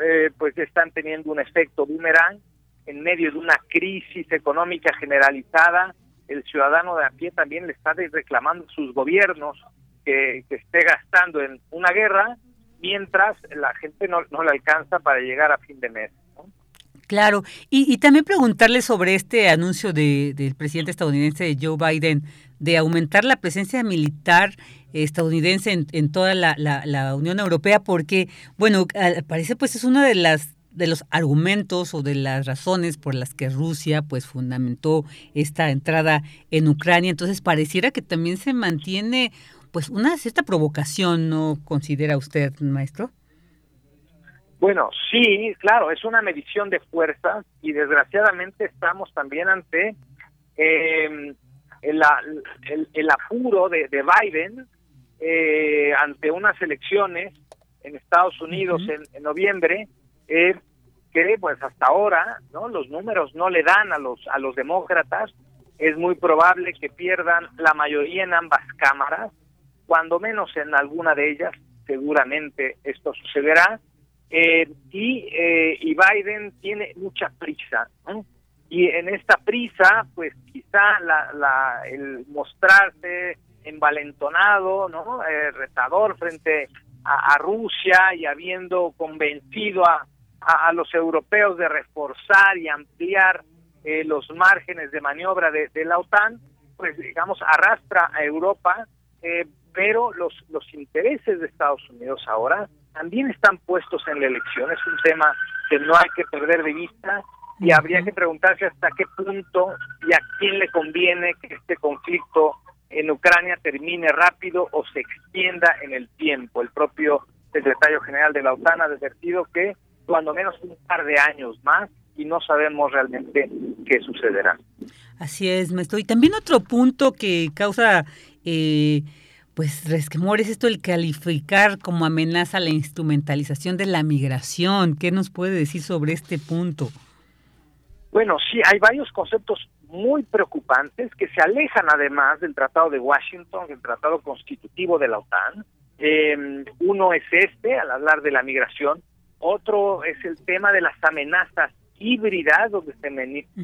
eh, pues están teniendo un efecto boomerang en medio de una crisis económica generalizada. El ciudadano de a pie también le está reclamando a sus gobiernos que, esté gastando en una guerra mientras la gente no, no le alcanza para llegar a fin de mes. Claro, y, y, también preguntarle sobre este anuncio de, del presidente estadounidense Joe Biden de aumentar la presencia militar estadounidense en, toda la, la, Unión Europea, porque, bueno, parece pues es uno de las de los argumentos o de las razones por las que Rusia pues fundamentó esta entrada en Ucrania. Entonces pareciera que también se mantiene pues una cierta provocación, ¿no considera usted, maestro? Bueno, sí, claro, es una medición de fuerzas y desgraciadamente estamos también ante eh, el, el, apuro de, de Biden eh, ante unas elecciones en Estados Unidos en, noviembre eh, que pues hasta ahora no los números no le dan a los a los demócratas. Es muy probable que pierdan la mayoría en ambas cámaras cuando menos en alguna de ellas, seguramente esto sucederá. Eh, y, eh, y Biden tiene mucha prisa. Y en esta prisa, pues quizá la, el mostrarse envalentonado, ¿no? Eh, retador frente a, Rusia y habiendo convencido a, a, los europeos de reforzar y ampliar eh, los márgenes de maniobra de, la OTAN, pues digamos arrastra a Europa, eh, pero los, los intereses de Estados Unidos ahora también están puestos en la elección. Es un tema que no hay que perder de vista y habría que preguntarse hasta qué punto y a quién le conviene que este conflicto en Ucrania termine rápido o se extienda en el tiempo. El propio secretario general de la OTAN ha advertido que cuando menos un par de años más y no sabemos realmente qué sucederá. Así es, maestro. Y también otro punto que causa eh, pues resquemor es esto el calificar como amenaza la instrumentalización de la migración. ¿Qué nos puede decir sobre este punto? Bueno, sí, hay varios conceptos muy preocupantes que se alejan además del Tratado de Washington, del Tratado Constitutivo de la OTAN. Eh, uno es este, al hablar de la migración. Otro es el tema de las amenazas híbridas, donde se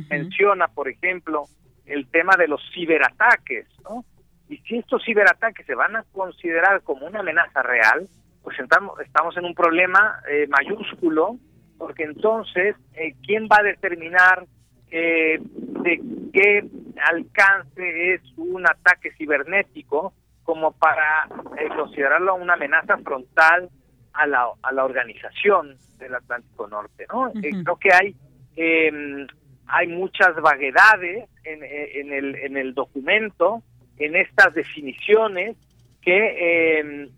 menciona, por ejemplo, el tema de los ciberataques, ¿no? Y si estos ciberataques se van a considerar como una amenaza real, pues estamos, en un problema eh, mayúsculo, porque entonces, eh, ¿quién va a determinar eh, de qué alcance es un ataque cibernético como para considerarlo una amenaza frontal a la, a la organización del Atlántico Norte? ¿no? creo que hay eh, hay muchas vaguedades en, en, el, en el documento, en estas definiciones que, eh,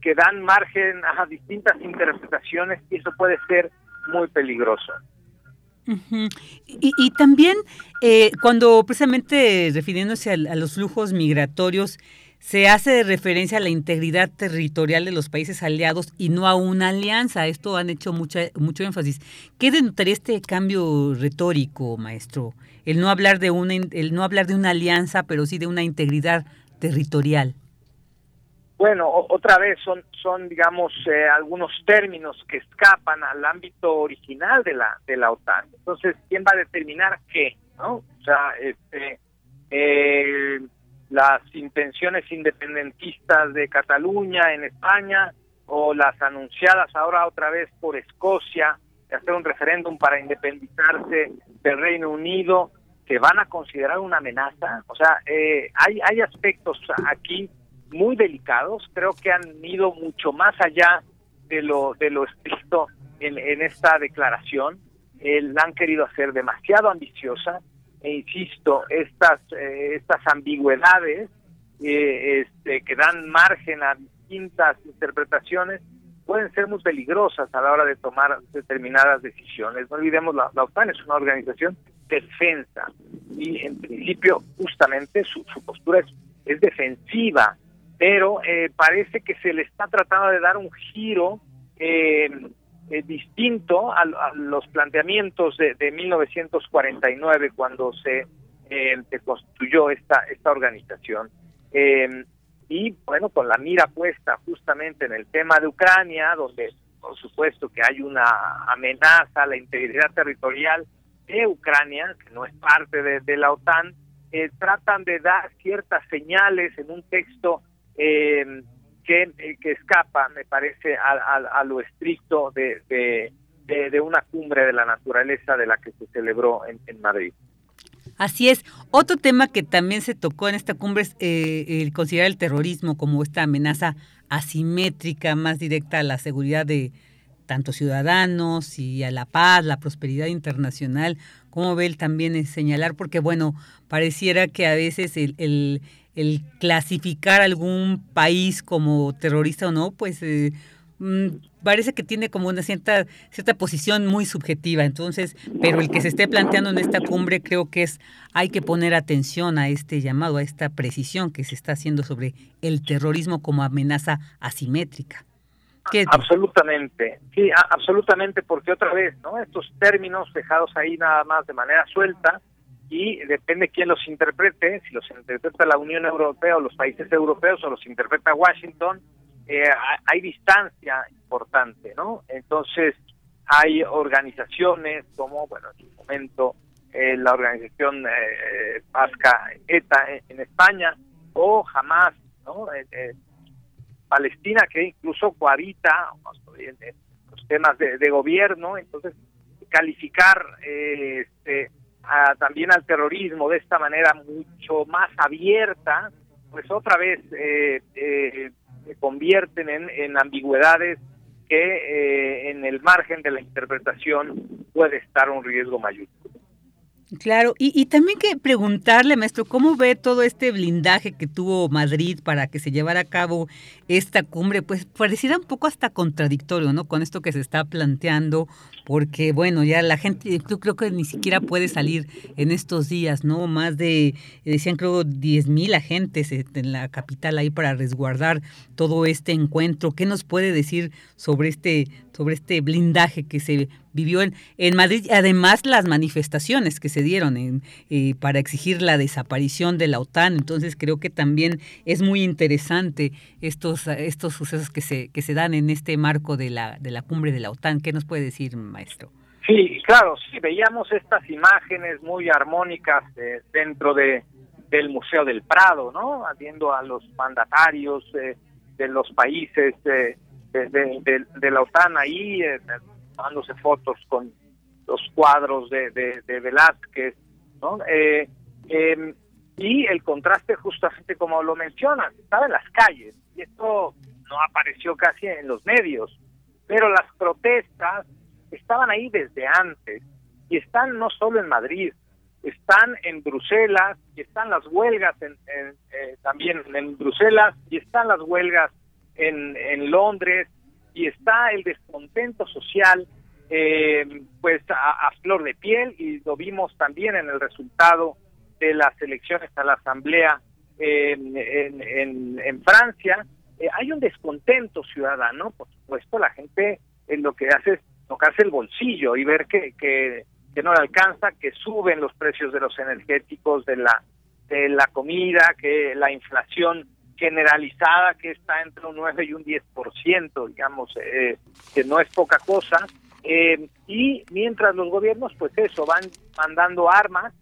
que dan margen a distintas interpretaciones y eso puede ser muy peligroso. y, y, también eh, cuando precisamente refiriéndose a, a, los flujos migratorios, se hace referencia a la integridad territorial de los países aliados y no a una alianza. Esto han hecho mucha, mucho énfasis. ¿Qué denotaría este cambio retórico, maestro? El no hablar de una, el no hablar de una alianza, pero sí de una integridad territorial. Bueno, otra vez son, son digamos, eh, algunos términos que escapan al ámbito original de la, de la OTAN. Entonces, ¿quién va a determinar qué? ¿no? O sea, este, eh, las intenciones independentistas de Cataluña en España o las anunciadas ahora otra vez por Escocia de hacer un referéndum para independizarse del Reino Unido, que van a considerar una amenaza. O sea, eh, hay, hay aspectos aquí muy delicados, creo que han ido mucho más allá de lo, de lo estricto en, en esta declaración. Eh, la han querido hacer demasiado ambiciosa, e insisto, estas, eh, estas ambigüedades eh, este, que dan margen a distintas interpretaciones pueden ser muy peligrosas a la hora de tomar determinadas decisiones. No olvidemos, la, la OTAN es una organización defensa y en principio justamente su, su postura es, es defensiva, pero eh, parece que se le está tratando de dar un giro eh, eh, distinto a, los planteamientos de, de 1949 cuando se, eh, se, construyó esta, esta organización. Eh, y bueno, con la mira puesta justamente en el tema de Ucrania, donde por supuesto que hay una amenaza a la integridad territorial de Ucrania, que no es parte de, de la OTAN, tratan de dar ciertas señales en un texto eh, que, que escapa, me parece, a, lo estricto de, de, una cumbre de la naturaleza de la que se celebró en, Madrid. Así es. Otro tema que también se tocó en esta cumbre es eh, el considerar el terrorismo como esta amenaza asimétrica más directa a la seguridad de tanto ciudadanos y a la paz, la prosperidad internacional. ¿Cómo ve él también señalar? Porque, bueno, pareciera que a veces el, el el clasificar algún país como terrorista o no, pues eh, mm, parece que tiene como una cierta, cierta posición muy subjetiva. Entonces, pero el que se esté planteando en esta cumbre creo que es, hay que poner atención a este llamado, a esta precisión que se está haciendo sobre el terrorismo como amenaza asimétrica. Absolutamente, sí, absolutamente, porque otra vez, ¿no? Estos términos dejados ahí nada más de manera suelta, y depende quién los interprete, si los interpreta la Unión Europea o los países europeos o los interpreta Washington, eh, hay distancia importante, ¿no? Entonces, hay organizaciones como, bueno, en su momento, eh, la organización eh, vasca ETA en, España, o Hamas, ¿no? Palestina, que incluso cohabita los temas de, de, gobierno, entonces calificar este, también al terrorismo de esta manera mucho más abierta, pues otra vez eh, eh, se convierten en, en ambigüedades que eh, en el margen de la interpretación puede estar un riesgo mayor. Claro, y, y, también que preguntarle, maestro, ¿cómo ve todo este blindaje que tuvo Madrid para que se llevara a cabo esta cumbre? Pues pareciera un poco hasta contradictorio, ¿no? Con esto que se está planteando, porque bueno, ya la gente, yo creo que ni siquiera puede salir en estos días, ¿no? Más de, decían creo, 10 mil agentes en la capital ahí para resguardar todo este encuentro. ¿Qué nos puede decir sobre este, sobre este blindaje que se vivió en, en Madrid? Además, las manifestaciones que se dieron en, eh, para exigir la desaparición de la OTAN. Entonces, creo que también es muy interesante estos, estos sucesos que se, que se dan en este marco de la, de la cumbre de la OTAN. ¿Qué nos puede decir? maestro. Sí, claro, sí, veíamos estas imágenes muy armónicas eh, dentro de del Museo del Prado, ¿no? Viendo a los mandatarios eh, de los países de, de, la OTAN ahí, eh, tomándose fotos con los cuadros de, de, Velázquez, ¿no? Em, y el contraste justamente como lo mencionas, estaba en las calles, y esto no apareció casi en los medios, pero las protestas estaban ahí desde antes y están no solo en Madrid, están en Bruselas y están las huelgas en, eh, también en Bruselas y están las huelgas en, en Londres y está el descontento social eh, pues a, flor de piel y lo vimos también en el resultado de las elecciones a la asamblea en, en, en, Francia. Eh, hay un descontento ciudadano por supuesto la gente en lo que hace es tocarse el bolsillo y ver que, que, no le alcanza, que suben los precios de los energéticos, de la, de la comida, que la inflación generalizada que está entre un 9 y un 10%, digamos, eh, que no es poca cosa. Eh, y mientras los gobiernos, pues eso, van mandando armas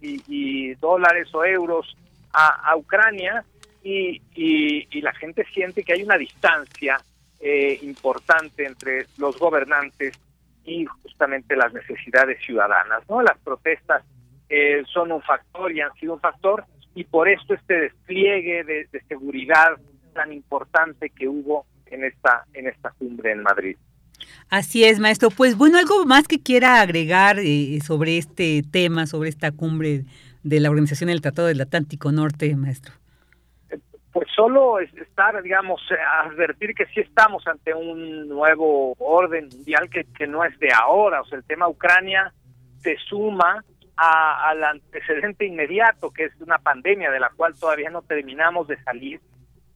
y, dólares o euros a, Ucrania y, y, y, la gente siente que hay una distancia eh, importante entre los gobernantes y justamente las necesidades ciudadanas. ¿no? Las protestas eh, son un factor y han sido un factor y por esto este despliegue de, seguridad tan importante que hubo en esta en esta cumbre en Madrid. Así es, maestro. Pues bueno, algo más que quiera agregar eh, sobre este tema, sobre esta cumbre de la Organización del Tratado del Atlántico Norte, maestro pues solo estar, digamos, advertir que sí estamos ante un nuevo orden mundial que, que no es de ahora, o sea, el tema Ucrania se suma al antecedente inmediato, que es una pandemia de la cual todavía no terminamos de salir,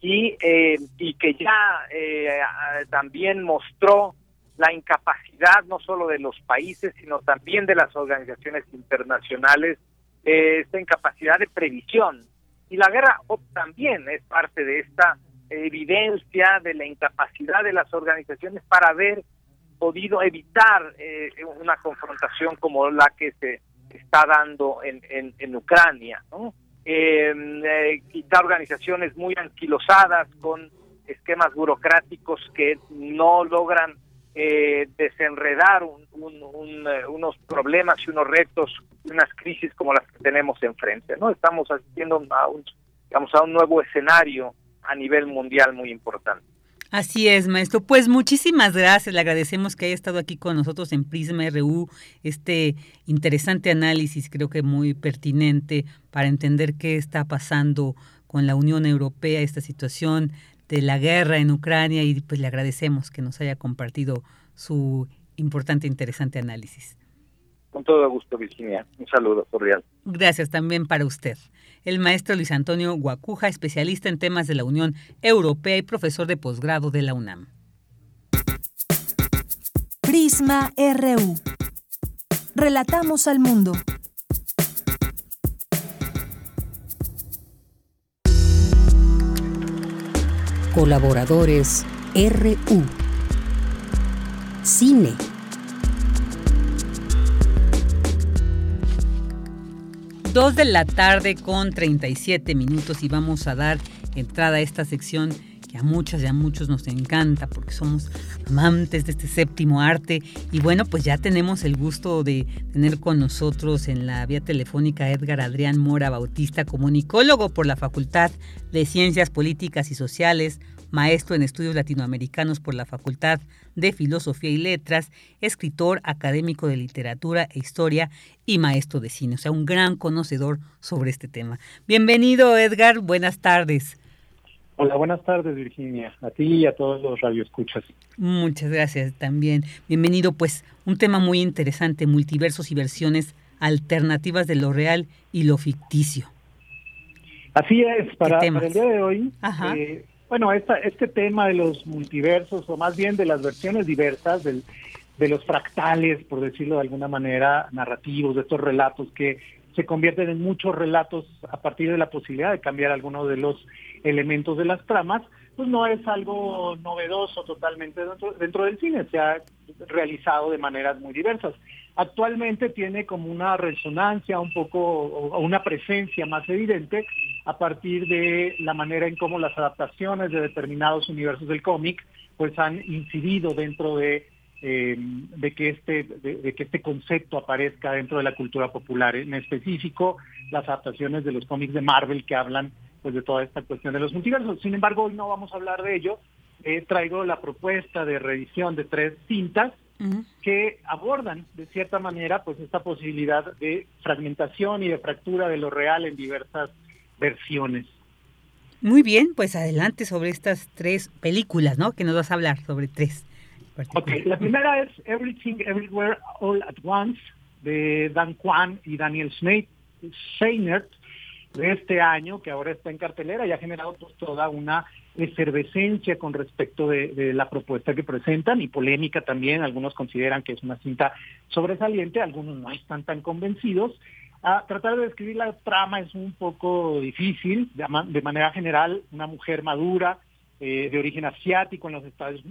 y, eh, y que ya eh, también mostró la incapacidad no solo de los países, sino también de las organizaciones internacionales, eh, esta incapacidad de previsión. Y la guerra también es parte de esta evidencia de la incapacidad de las organizaciones para haber podido evitar eh, una confrontación como la que se está dando en, en, Ucrania. ¿no? Eh, quizá organizaciones muy anquilosadas con esquemas burocráticos que no logran eh, desenredar eh, unos problemas y unos retos, unas crisis como las que tenemos enfrente. ¿no? Estamos asistiendo a un, digamos, a un nuevo escenario a nivel mundial muy importante. Así es, maestro. Pues muchísimas gracias. Le agradecemos que haya estado aquí con nosotros en Prisma RU, este interesante análisis, creo que muy pertinente para entender qué está pasando con la Unión Europea, esta situación de la guerra en Ucrania y pues le agradecemos que nos haya compartido su importante e interesante análisis. Con todo gusto, Virginia. Un saludo cordial. Gracias también para usted el maestro Luis Antonio Guacuja, especialista en temas de la Unión Europea y profesor de posgrado de la UNAM. Prisma RU. Relatamos al mundo. Colaboradores RU. Cine. Dos de la tarde con 37 minutos y vamos a dar entrada a esta sección que a muchas y a muchos nos encanta porque somos amantes de este séptimo arte. Y bueno, pues ya tenemos el gusto de tener con nosotros en la vía telefónica Edgar Adrián Mora Bautista, comunicólogo por la Facultad de Ciencias Políticas y Sociales, maestro en estudios latinoamericanos por la Facultad de Filosofía y Letras, escritor académico de literatura e historia y maestro de cine, o sea, un gran conocedor sobre este tema. Bienvenido, Edgar, buenas tardes. Hola, buenas tardes Virginia, a ti y a todos los radioescuchas. Muchas gracias también. Bienvenido, pues un tema muy interesante, multiversos y versiones alternativas de lo real y lo ficticio. Así es, para, el día de hoy, eh, bueno, esta, este tema de los multiversos, o más bien de las versiones diversas, del, de los fractales, por decirlo de alguna manera, narrativos, de estos relatos que se convierten en muchos relatos a partir de la posibilidad de cambiar algunos de los elementos de las tramas, pues no es algo novedoso totalmente dentro, dentro del cine, se ha realizado de maneras muy diversas. Actualmente tiene como una resonancia un poco o una presencia más evidente a partir de la manera en cómo las adaptaciones de determinados universos del cómic pues han incidido dentro de de que este de, que este concepto aparezca dentro de la cultura popular. En específico las adaptaciones de los cómics de Marvel que hablan pues de toda esta cuestión de los multiversos. Sin embargo hoy no vamos a hablar de ello. Eh, traigo la propuesta de revisión de tres cintas que abordan de cierta manera pues esta posibilidad de fragmentación y de fractura de lo real en diversas versiones muy bien, pues adelante sobre estas tres películas, ¿no? Que nos vas a hablar sobre tres. Ok, la primera es Everything Everywhere All at Once de Dan Kwan y Daniel Scheinert de este año, que ahora está en cartelera y ha generado pues, toda una efervescencia con respecto de, la propuesta que presentan y polémica también. Algunos consideran que es una cinta sobresaliente, algunos no están tan convencidos. A tratar de describir la trama es un poco difícil. De, manera general, una mujer madura, eh, de origen asiático en los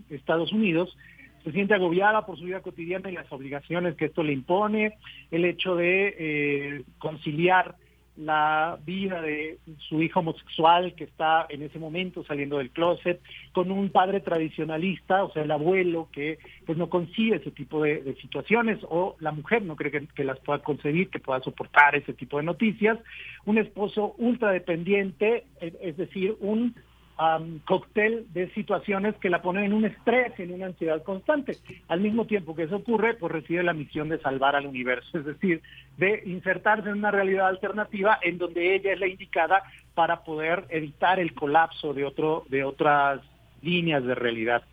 Estados Unidos, se siente agobiada por su vida cotidiana y las obligaciones que esto le impone, el hecho de eh, conciliar la vida de su hijo homosexual que está en ese momento saliendo del closet, con un padre tradicionalista, o sea, el abuelo que pues no concibe ese tipo de, situaciones, o la mujer no cree que, que, las pueda concebir, que pueda soportar ese tipo de noticias, un esposo ultradependiente, es decir, un cóctel de situaciones que la ponen en un estrés, en una ansiedad constante. Al mismo tiempo que eso ocurre, pues recibe la misión de salvar al universo, es decir, de insertarse en una realidad alternativa en donde ella es la indicada para poder evitar el colapso de otro de otras líneas de realidad.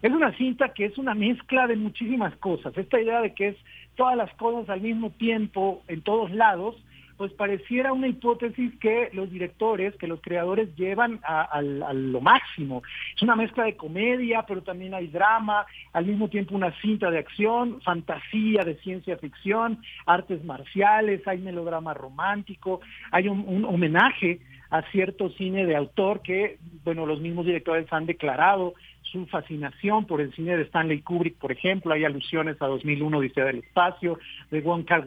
Es una cinta que es una mezcla de muchísimas cosas. Esta idea de que es todas las cosas al mismo tiempo en todos lados, pues pareciera una hipótesis que los directores, que los creadores llevan a, lo máximo. Es una mezcla de comedia, pero también hay drama, al mismo tiempo una cinta de acción, fantasía, de ciencia ficción, artes marciales, hay melodrama romántico, hay un, homenaje a cierto cine de autor que, bueno, los mismos directores han declarado su fascinación por el cine de Stanley Kubrick, por ejemplo, hay alusiones a 2001, Odisea del Espacio, de Wong Kar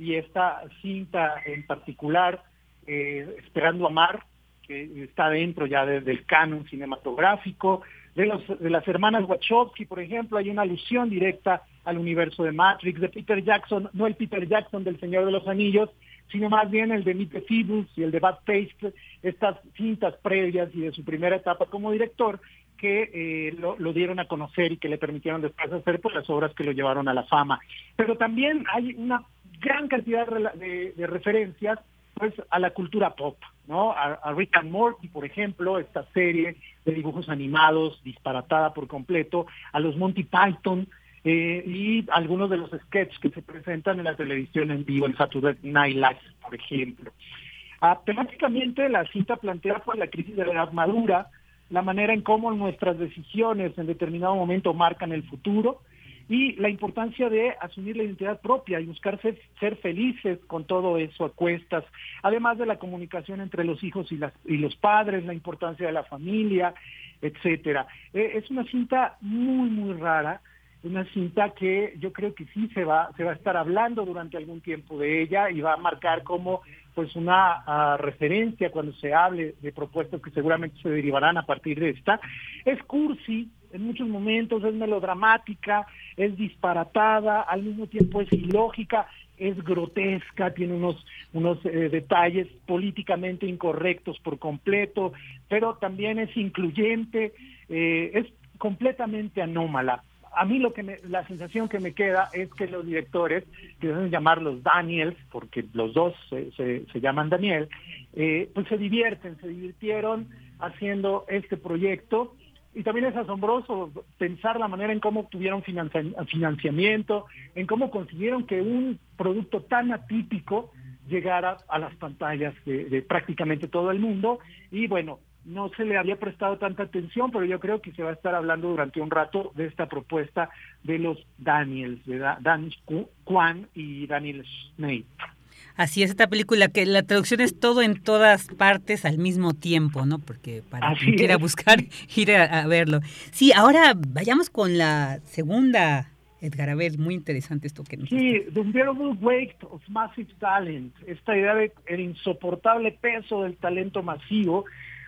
y esta cinta en particular, eh, Esperando Amar, que está dentro ya del canon cinematográfico, de, los, de las hermanas Wachowski, por ejemplo, hay una alusión directa al universo de Matrix, de Peter Jackson, no el Peter Jackson del Señor de los Anillos, sino más bien el de Meet the y el de Bad Taste, estas cintas previas y de su primera etapa como director, que eh, lo, dieron a conocer y que le permitieron después hacer por pues, las obras que lo llevaron a la fama. Pero también hay una gran cantidad de, referencias pues a la cultura pop, ¿no? A, Rick and Morty, por ejemplo, esta serie de dibujos animados disparatada por completo, a los Monty Python eh, y algunos de los sketches que se presentan en la televisión en vivo, en Saturday Night Live, por ejemplo. Ah, temáticamente, la cinta plantea pues, la crisis de la edad madura, la manera en cómo nuestras decisiones en determinado momento marcan el futuro, y la importancia de asumir la identidad propia y buscar ser, felices con todo eso a cuestas, además de la comunicación entre los hijos y, las, y los padres, la importancia de la familia, etcétera. Eh, es una cinta muy, muy rara, una cinta que yo creo que sí se va, se va a estar hablando durante algún tiempo de ella y va a marcar como pues una ah, referencia cuando se hable de propuestas que seguramente se derivarán a partir de esta. Es cursi, en muchos momentos es melodramática, es disparatada, al mismo tiempo es ilógica, es grotesca, tiene unos, unos eh, detalles políticamente incorrectos por completo, pero también es incluyente, eh, es completamente anómala. A mí lo que me, la sensación que me queda es que los directores, que deben llamarlos Daniels, porque los dos se, se, llaman Daniel, eh, pues se divierten, se divirtieron haciendo este proyecto y también es asombroso pensar la manera en cómo obtuvieron financiamiento, en cómo consiguieron que un producto tan atípico llegara a las pantallas de, prácticamente todo el mundo. Y bueno, no se le había prestado tanta atención, pero yo creo que se va a estar hablando durante un rato de esta propuesta de los Daniels, de Daniel Kwan y Daniel Snape. Así es, esta película que la traducción es todo en todas partes al mismo tiempo, ¿no? Porque para quien quiera buscar, ir a, verlo. Sí, ahora vayamos con la segunda, Edgar, a ver, muy interesante esto que nos... Sí, The Unbearable Weight of Massive Talent, esta idea de el insoportable peso del talento masivo,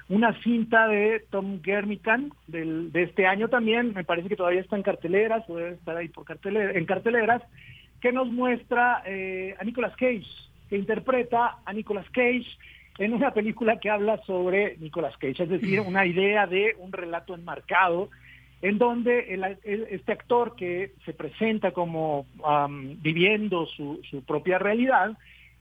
una cinta de Tom Germican del, de este año también, me parece que todavía está en carteleras, debe estar ahí por cartelera, en carteleras, que nos muestra eh, a Nicolas Cage, que interpreta a Nicolas Cage en una película que habla sobre Nicolas Cage, es decir, una idea de un relato enmarcado en donde este actor que se presenta como viviendo su, propia realidad,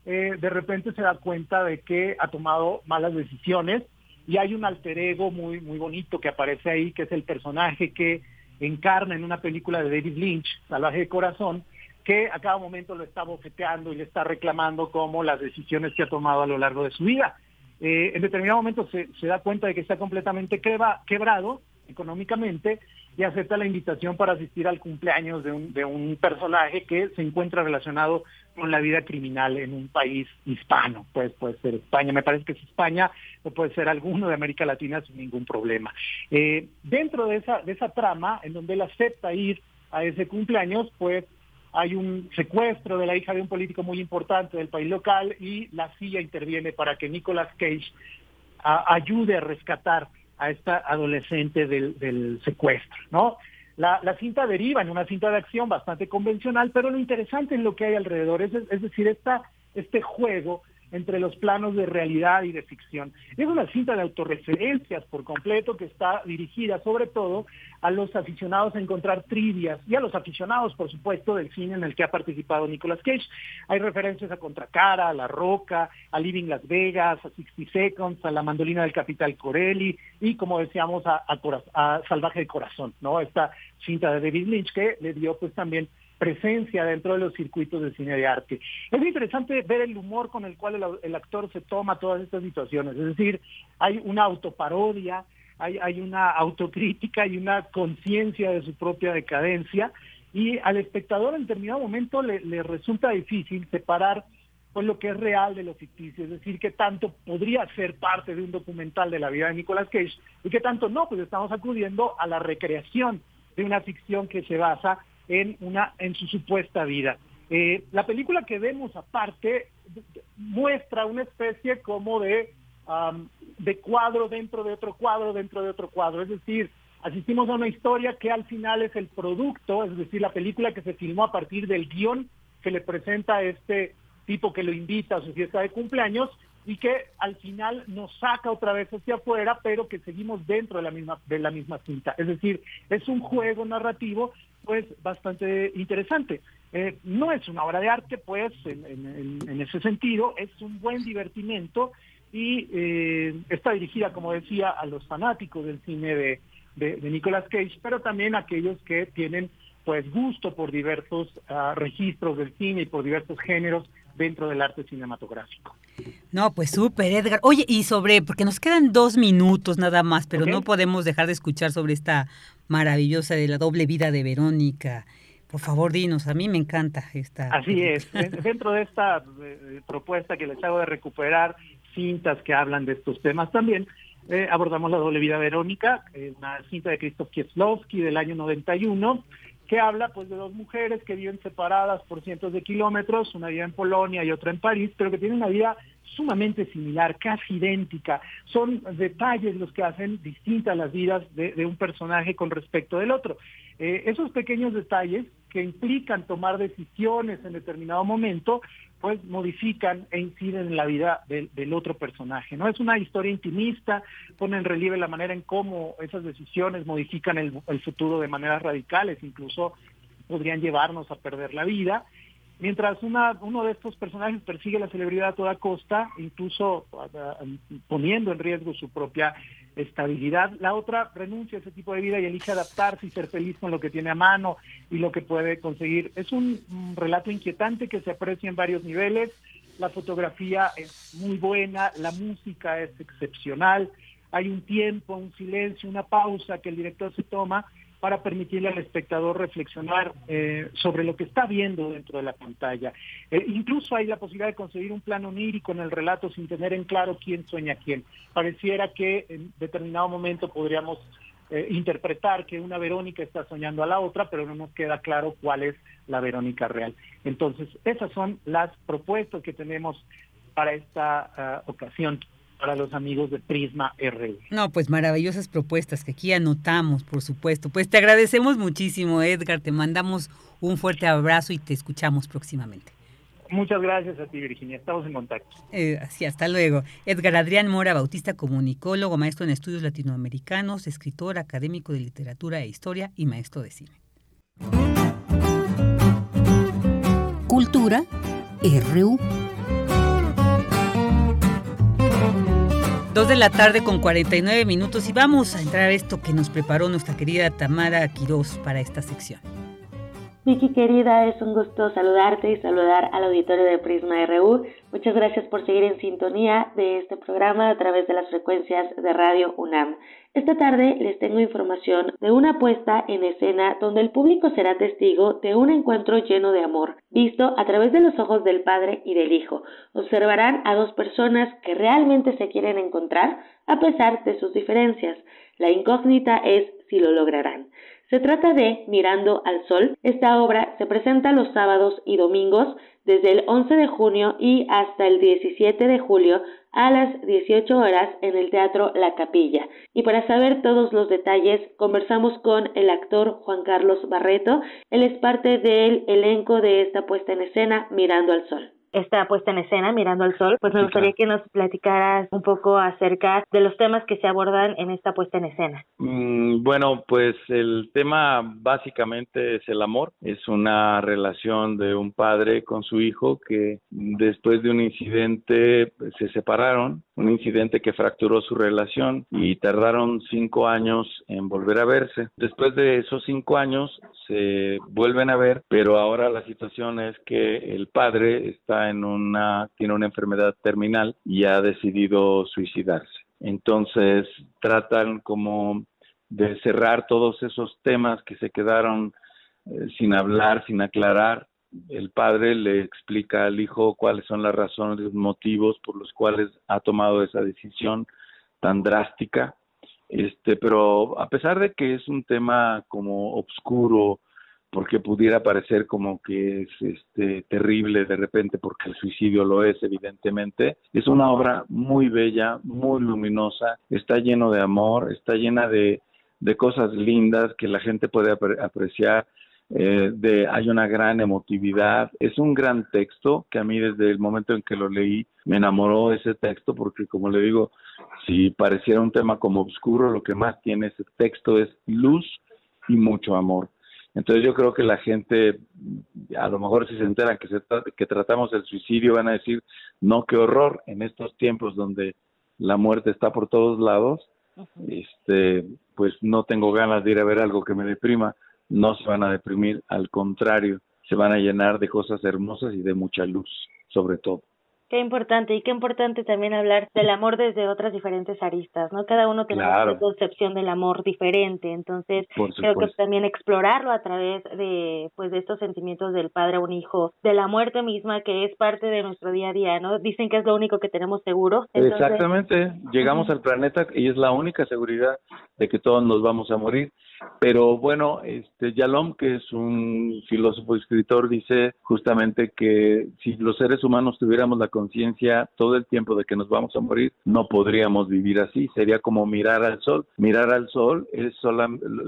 eh, de repente se da cuenta de que ha tomado malas decisiones y hay un alter ego muy, muy bonito que aparece ahí, que es el personaje que encarna en una película de David Lynch, Salvaje de Corazón, que a cada momento lo está bofeteando y le está reclamando como las decisiones que ha tomado a lo largo de su vida. Eh, en determinado momento se, da cuenta de que está completamente quebrado económicamente y acepta la invitación para asistir al cumpleaños de un, de un personaje que se encuentra relacionado con la vida criminal en un país hispano, pues puede ser España, me parece que es España o puede ser alguno de América Latina sin ningún problema. Eh, dentro de esa, de esa trama, en donde él acepta ir a ese cumpleaños, pues hay un secuestro de la hija de un político muy importante del país local y la CIA interviene para que Nicolas Cage ayude a rescatar a esta adolescente del, secuestro, ¿no? La, cinta deriva en una cinta de acción bastante convencional, pero lo interesante es lo que hay alrededor, es, es decir, esta, este juego entre los planos de realidad y de ficción. Es una cinta de autorreferencias por completo que está dirigida sobre todo a los aficionados a encontrar trivias y a los aficionados, por supuesto, del cine en el que ha participado Nicolas Cage. Hay referencias a Contracara, a La Roca, a Living Las Vegas, a 60 Seconds, a La Mandolina del Capital Corelli y, como decíamos, a, a Salvaje de Corazón, ¿no? Esta cinta de David Lynch que le dio pues también presencia dentro de los circuitos de cine de arte. Es interesante ver el humor con el cual el, actor se toma todas estas situaciones, es decir, hay una autoparodia, hay, hay una autocrítica y una conciencia de su propia decadencia. Y al espectador en determinado momento le, resulta difícil separar pues lo que es real de lo ficticio, es decir, que tanto podría ser parte de un documental de la vida de Nicolas Cage y que tanto no, pues estamos acudiendo a la recreación de una ficción que se basa en, una, en su supuesta vida. Eh, la película que vemos aparte muestra una especie como de, de cuadro dentro de otro cuadro, dentro de otro cuadro. Es decir, asistimos a una historia que al final es el producto, es decir, la película que se filmó a partir del guion que le presenta este tipo que lo invita a su fiesta de cumpleaños y que al final nos saca otra vez hacia afuera, pero que seguimos dentro de la misma de la misma cinta. Es decir, es un juego narrativo pues bastante interesante. Eh, no es una obra de arte, pues, en, ese sentido, es un buen divertimento y eh, está dirigida, como decía, a los fanáticos del cine de, de, Nicolas Cage, pero también a aquellos que tienen pues gusto por diversos ah, registros del cine y por diversos géneros dentro del arte cinematográfico. No, pues súper, Edgar. Oye, y sobre, porque nos quedan dos minutos nada más, pero no podemos dejar de escuchar sobre esta maravillosa de la doble vida de Verónica. Por favor, dinos, a mí me encanta esta. Así es, dentro de esta eh, propuesta que les hago de recuperar cintas que hablan de estos temas también, eh, abordamos la doble vida Verónica, una cinta de Krzysztof Kieslowski del año 91, que habla pues de dos mujeres que viven separadas por cientos de kilómetros, una vida en Polonia y otra en París, pero que tienen una vida sumamente similar, casi idéntica. Son detalles los que hacen distintas las vidas de, un personaje con respecto del otro. Eh, esos pequeños detalles que implican tomar decisiones en determinado momento, pues modifican e inciden en la vida del, otro personaje. No es una historia intimista, pone en relieve la manera en cómo esas decisiones modifican el, el futuro de maneras radicales, incluso podrían llevarnos a perder la vida mientras una, uno de estos personajes persigue la celebridad a toda costa, incluso poniendo en riesgo su propia estabilidad, la otra renuncia a ese tipo de vida y elige adaptarse y ser feliz con lo que tiene a mano y lo que puede conseguir. Es un, relato inquietante que se aprecia en varios niveles, la fotografía es muy buena, la música es excepcional, hay un tiempo, un silencio, una pausa que el director se toma para permitirle al espectador reflexionar eh, sobre lo que está viendo dentro de la pantalla. Eh, incluso hay la posibilidad de conseguir un plano onírico en el relato sin tener en claro quién sueña quién. Pareciera que en determinado momento podríamos eh, interpretar que una Verónica está soñando a la otra, pero no nos queda claro cuál es la Verónica real. Entonces, esas son las propuestas que tenemos para esta ah, ocasión para los amigos de Prisma RU. No, pues maravillosas propuestas que aquí anotamos, por supuesto. Pues te agradecemos muchísimo, Edgar. Te mandamos un fuerte abrazo y te escuchamos próximamente. Muchas gracias a ti, Virginia. Estamos en contacto. Eh, sí, hasta luego. Edgar Adrián Mora, bautista comunicólogo, maestro en estudios latinoamericanos, escritor, académico de literatura e historia y maestro de cine. Cultura RU. Dos de la tarde con 49 minutos y vamos a entrar a esto que nos preparó nuestra querida Tamara Quirós para esta sección. Vicky querida, es un gusto saludarte y saludar al auditorio de Prisma RU. Muchas gracias por seguir en sintonía de este programa a través de las frecuencias de Radio UNAM. Esta tarde les tengo información de una puesta en escena donde el público será testigo de un encuentro lleno de amor, visto a través de los ojos del padre y del hijo. Observarán a dos personas que realmente se quieren encontrar a pesar de sus diferencias. La incógnita es si lo lograrán. Se trata de Mirando al Sol. Esta obra se presenta los sábados y domingos desde el 11 de junio y hasta el 17 de julio a las 18 horas en el Teatro La Capilla. Y para saber todos los detalles, conversamos con el actor Juan Carlos Barreto. Él es parte del elenco de esta puesta en escena Mirando al Sol esta puesta en escena, Mirando al Sol, pues me gustaría que nos platicaras un poco acerca de los temas que se abordan en esta puesta en escena. Mm, bueno, pues el tema básicamente es el amor. Es una relación de un padre con su hijo que después de un incidente se separaron, un incidente que fracturó su relación y tardaron cinco años en volver a verse. Después de esos cinco años se vuelven a ver, pero ahora la situación es que el padre está tiene una enfermedad terminal y ha decidido suicidarse. Entonces tratan como de cerrar todos esos temas que se quedaron eh, sin hablar, sin aclarar. El padre le explica al hijo cuáles son las razones, los motivos por los cuales ha tomado esa decisión tan drástica. Este, pero a pesar de que es un tema como oscuro, porque pudiera parecer como que es este, terrible de repente, porque el suicidio lo es, evidentemente. Es una obra muy bella, muy luminosa, está lleno de amor, está llena de, cosas lindas que la gente puede apreciar. Eh, de, hay una gran emotividad, es un gran texto que a mí desde el momento en que lo leí me enamoró ese texto porque como le digo, si pareciera un tema como oscuro, lo que más tiene ese texto es luz y mucho amor. Entonces yo creo que la gente, a lo mejor si se enteran que, se que tratamos el suicidio, van a decir, no, qué horror en estos tiempos donde la muerte está por todos lados, este, pues no tengo ganas de ir a ver algo que me deprima, no se van a deprimir, al contrario, se van a llenar de cosas hermosas y de mucha luz, sobre todo. Qué importante y qué importante también hablar del amor desde otras diferentes aristas, ¿no? Cada uno tiene una concepción del amor diferente, entonces creo que también explorarlo a través de pues de estos sentimientos del padre a un hijo, de la muerte misma que es parte de nuestro día a día, ¿no? Dicen que es lo único que tenemos seguro. Exactamente, llegamos al planeta y es la única seguridad de que todos nos vamos a morir. Pero bueno, este Yalom, que es un filósofo y escritor, dice justamente que si los seres humanos tuviéramos la conciencia todo el tiempo de que nos vamos a morir, no podríamos vivir así. Sería como mirar al sol. Mirar al sol es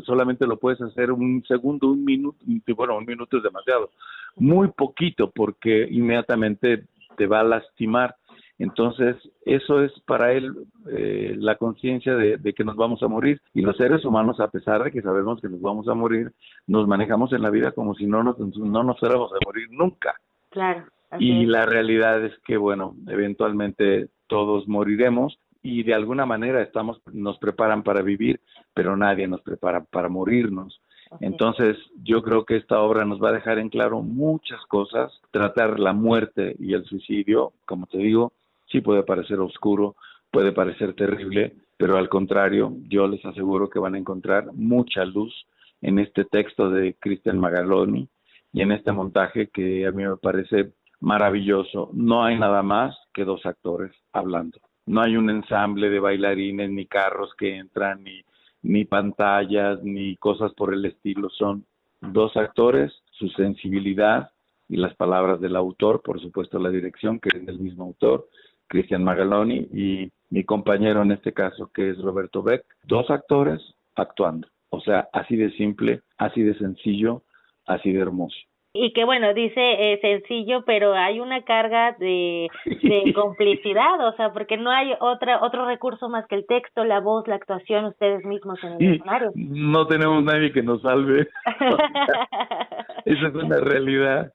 solamente lo puedes hacer un segundo, un minuto, bueno, un minuto es demasiado, muy poquito porque inmediatamente te va a lastimar entonces, eso es para él eh, la conciencia de, que nos vamos a morir. Y los seres humanos, a pesar de que sabemos que nos vamos a morir, nos manejamos en la vida como si no nos, no nos fuéramos a morir nunca. Claro. Y la realidad es que, bueno, eventualmente todos moriremos y de alguna manera estamos, nos preparan para vivir, pero nadie nos prepara para morirnos. Entonces, yo creo que esta obra nos va a dejar en claro muchas cosas, tratar la muerte y el suicidio, como te digo, sí puede parecer oscuro, puede parecer terrible, pero al contrario, yo les aseguro que van a encontrar mucha luz en este texto de Cristian Magaloni y en este montaje que a mí me parece maravilloso. No hay nada más que dos actores hablando. No hay un ensamble de bailarines, ni carros que entran, ni, ni pantallas, ni cosas por el estilo. Son dos actores, su sensibilidad y las palabras del autor, por supuesto la dirección, que es del mismo autor, Cristian Magaloni, y mi compañero en este caso, que es Roberto Beck, dos actores actuando. O sea, así de simple, así de sencillo, así de hermoso. Y que bueno, dice eh, sencillo, pero hay una carga de, de complicidad, o sea, porque no hay otra otro recurso más que el texto, la voz, la actuación, ustedes mismos en el escenario. No tenemos nadie que nos salve. Esa es una realidad.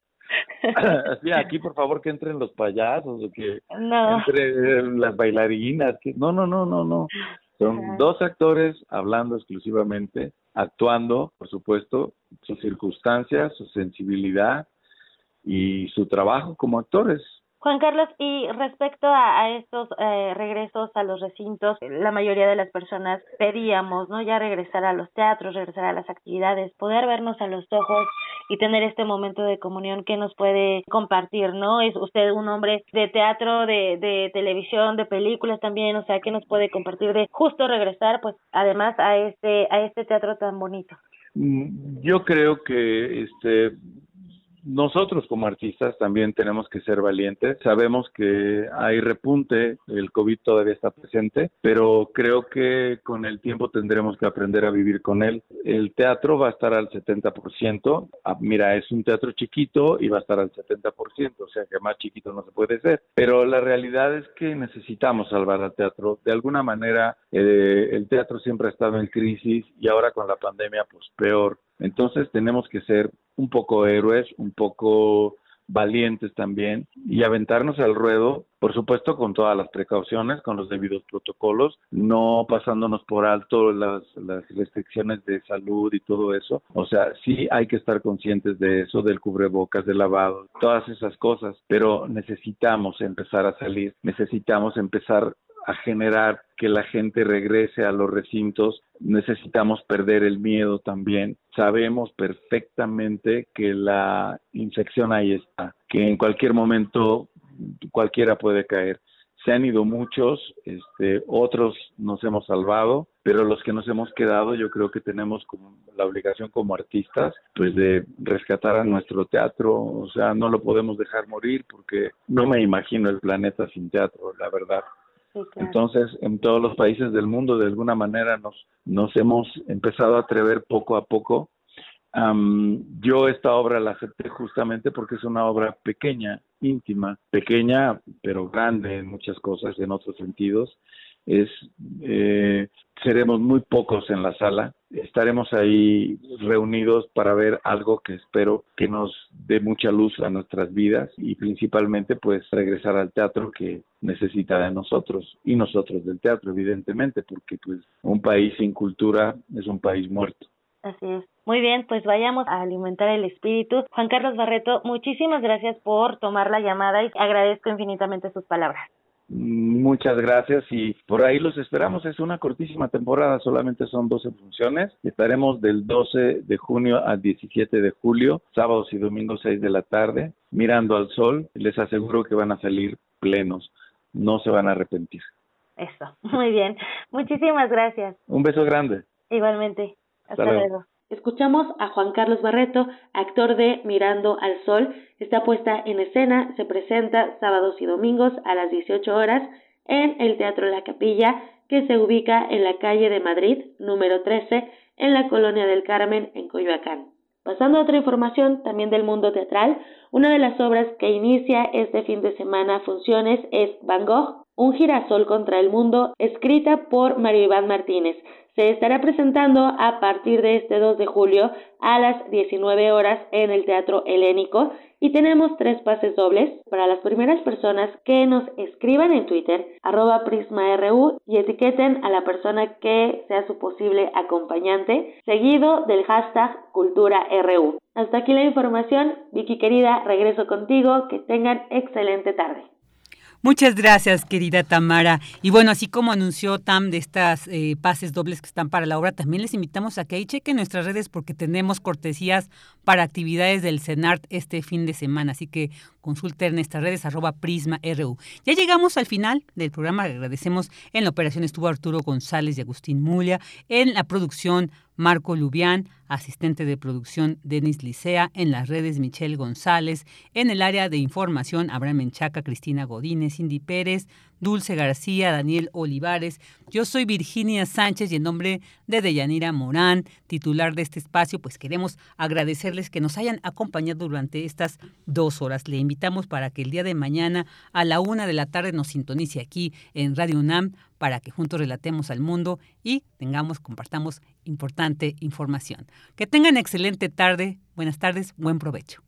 Así, aquí por favor que entren los payasos o que entren las bailarinas. Que... No, no, no, no, no. Son dos actores hablando exclusivamente, actuando, por supuesto, sus circunstancias, su sensibilidad y su trabajo como actores. Juan Carlos, y respecto a, estos eh, regresos a los recintos, la mayoría de las personas pedíamos, ¿no? Ya regresar a los teatros, regresar a las actividades, poder vernos a los ojos y tener este momento de comunión que nos puede compartir, ¿no? Es usted un hombre de teatro, de, de televisión, de películas también, o sea, que nos puede compartir de justo regresar, pues, además a este, a este teatro tan bonito. Mm, yo creo que este nosotros como artistas también tenemos que ser valientes. Sabemos que hay repunte, el COVID todavía está presente, pero creo que con el tiempo tendremos que aprender a vivir con él. El teatro va a estar al 70%. Ah, mira, es un teatro chiquito y va a estar al 70%, o sea que más chiquito no se puede ser. Pero la realidad es que necesitamos salvar al teatro. De alguna manera, eh, el teatro siempre ha estado en crisis y ahora con la pandemia, pues peor. Entonces tenemos que ser un poco héroes, un poco valientes también y aventarnos al ruedo, por supuesto con todas las precauciones, con los debidos protocolos, no pasándonos por alto las, las restricciones de salud y todo eso. O sea, sí hay que estar conscientes de eso, del cubrebocas, del lavado, todas esas cosas, pero necesitamos empezar a salir, necesitamos empezar a generar que la gente regrese a los recintos, necesitamos perder el miedo también. Sabemos perfectamente que la infección ahí está, que en cualquier momento cualquiera puede caer. Se han ido muchos, este, otros nos hemos salvado, pero los que nos hemos quedado yo creo que tenemos como la obligación como artistas pues de rescatar a nuestro teatro, o sea, no lo podemos dejar morir porque no me imagino el planeta sin teatro, la verdad. Entonces, en todos los países del mundo, de alguna manera, nos, nos hemos empezado a atrever poco a poco. yo esta obra la acepté justamente porque es una obra pequeña, íntima, pequeña, pero grande en muchas cosas, en otros sentidos. Es, eh, seremos muy pocos en la sala, estaremos ahí reunidos para ver algo que espero que nos dé mucha luz a nuestras vidas y principalmente pues regresar al teatro que necesita de nosotros y nosotros del teatro evidentemente porque pues un país sin cultura es un país muerto. Así es. Muy bien, pues vayamos a alimentar el espíritu. Juan Carlos Barreto, muchísimas gracias por tomar la llamada y agradezco infinitamente sus palabras. Muchas gracias y por ahí los esperamos. Es una cortísima temporada, solamente son 12 funciones. Estaremos del 12 de junio al 17 de julio, sábados y domingos 6 de la tarde, mirando al sol. Les aseguro que van a salir plenos, no se van a arrepentir. Eso, muy bien. Muchísimas gracias. Un beso grande. Igualmente. Hasta, luego. Escuchamos a Juan Carlos Barreto, actor de Mirando al Sol. Está puesta en escena, se presenta sábados y domingos a las 18 horas en el Teatro La Capilla, que se ubica en la calle de Madrid, número 13, en la Colonia del Carmen, en Coyoacán. Pasando a otra información también del mundo teatral, una de las obras que inicia este fin de semana funciones es Van Gogh, un girasol contra el mundo, escrita por Mario Iván Martínez se estará presentando a partir de este 2 de julio a las 19 horas en el Teatro Helénico y tenemos tres pases dobles para las primeras personas que nos escriban en Twitter arroba prisma.ru y etiqueten a la persona que sea su posible acompañante seguido del hashtag culturaRU. Hasta aquí la información. Vicky querida, regreso contigo. Que tengan excelente tarde. Muchas gracias, querida Tamara. Y bueno, así como anunció Tam de estas eh, pases dobles que están para la obra, también les invitamos a que ahí chequen nuestras redes porque tenemos cortesías para actividades del CENART este fin de semana. Así que consulten nuestras redes arroba Prisma RU. Ya llegamos al final del programa. Agradecemos. En la operación estuvo Arturo González y Agustín Mulia, en la producción Marco Lubián, asistente de producción Denis Licea, en las redes Michelle González, en el área de información Abraham Menchaca, Cristina Godínez, Cindy Pérez, Dulce García, Daniel Olivares. Yo soy Virginia Sánchez y en nombre de Deyanira Morán, titular de este espacio, pues queremos agradecerles que nos hayan acompañado durante estas dos horas. Le invitamos para que el día de mañana a la una de la tarde nos sintonice aquí en Radio UNAM para que juntos relatemos al mundo y tengamos, compartamos importante información. Que tengan excelente tarde, buenas tardes, buen provecho.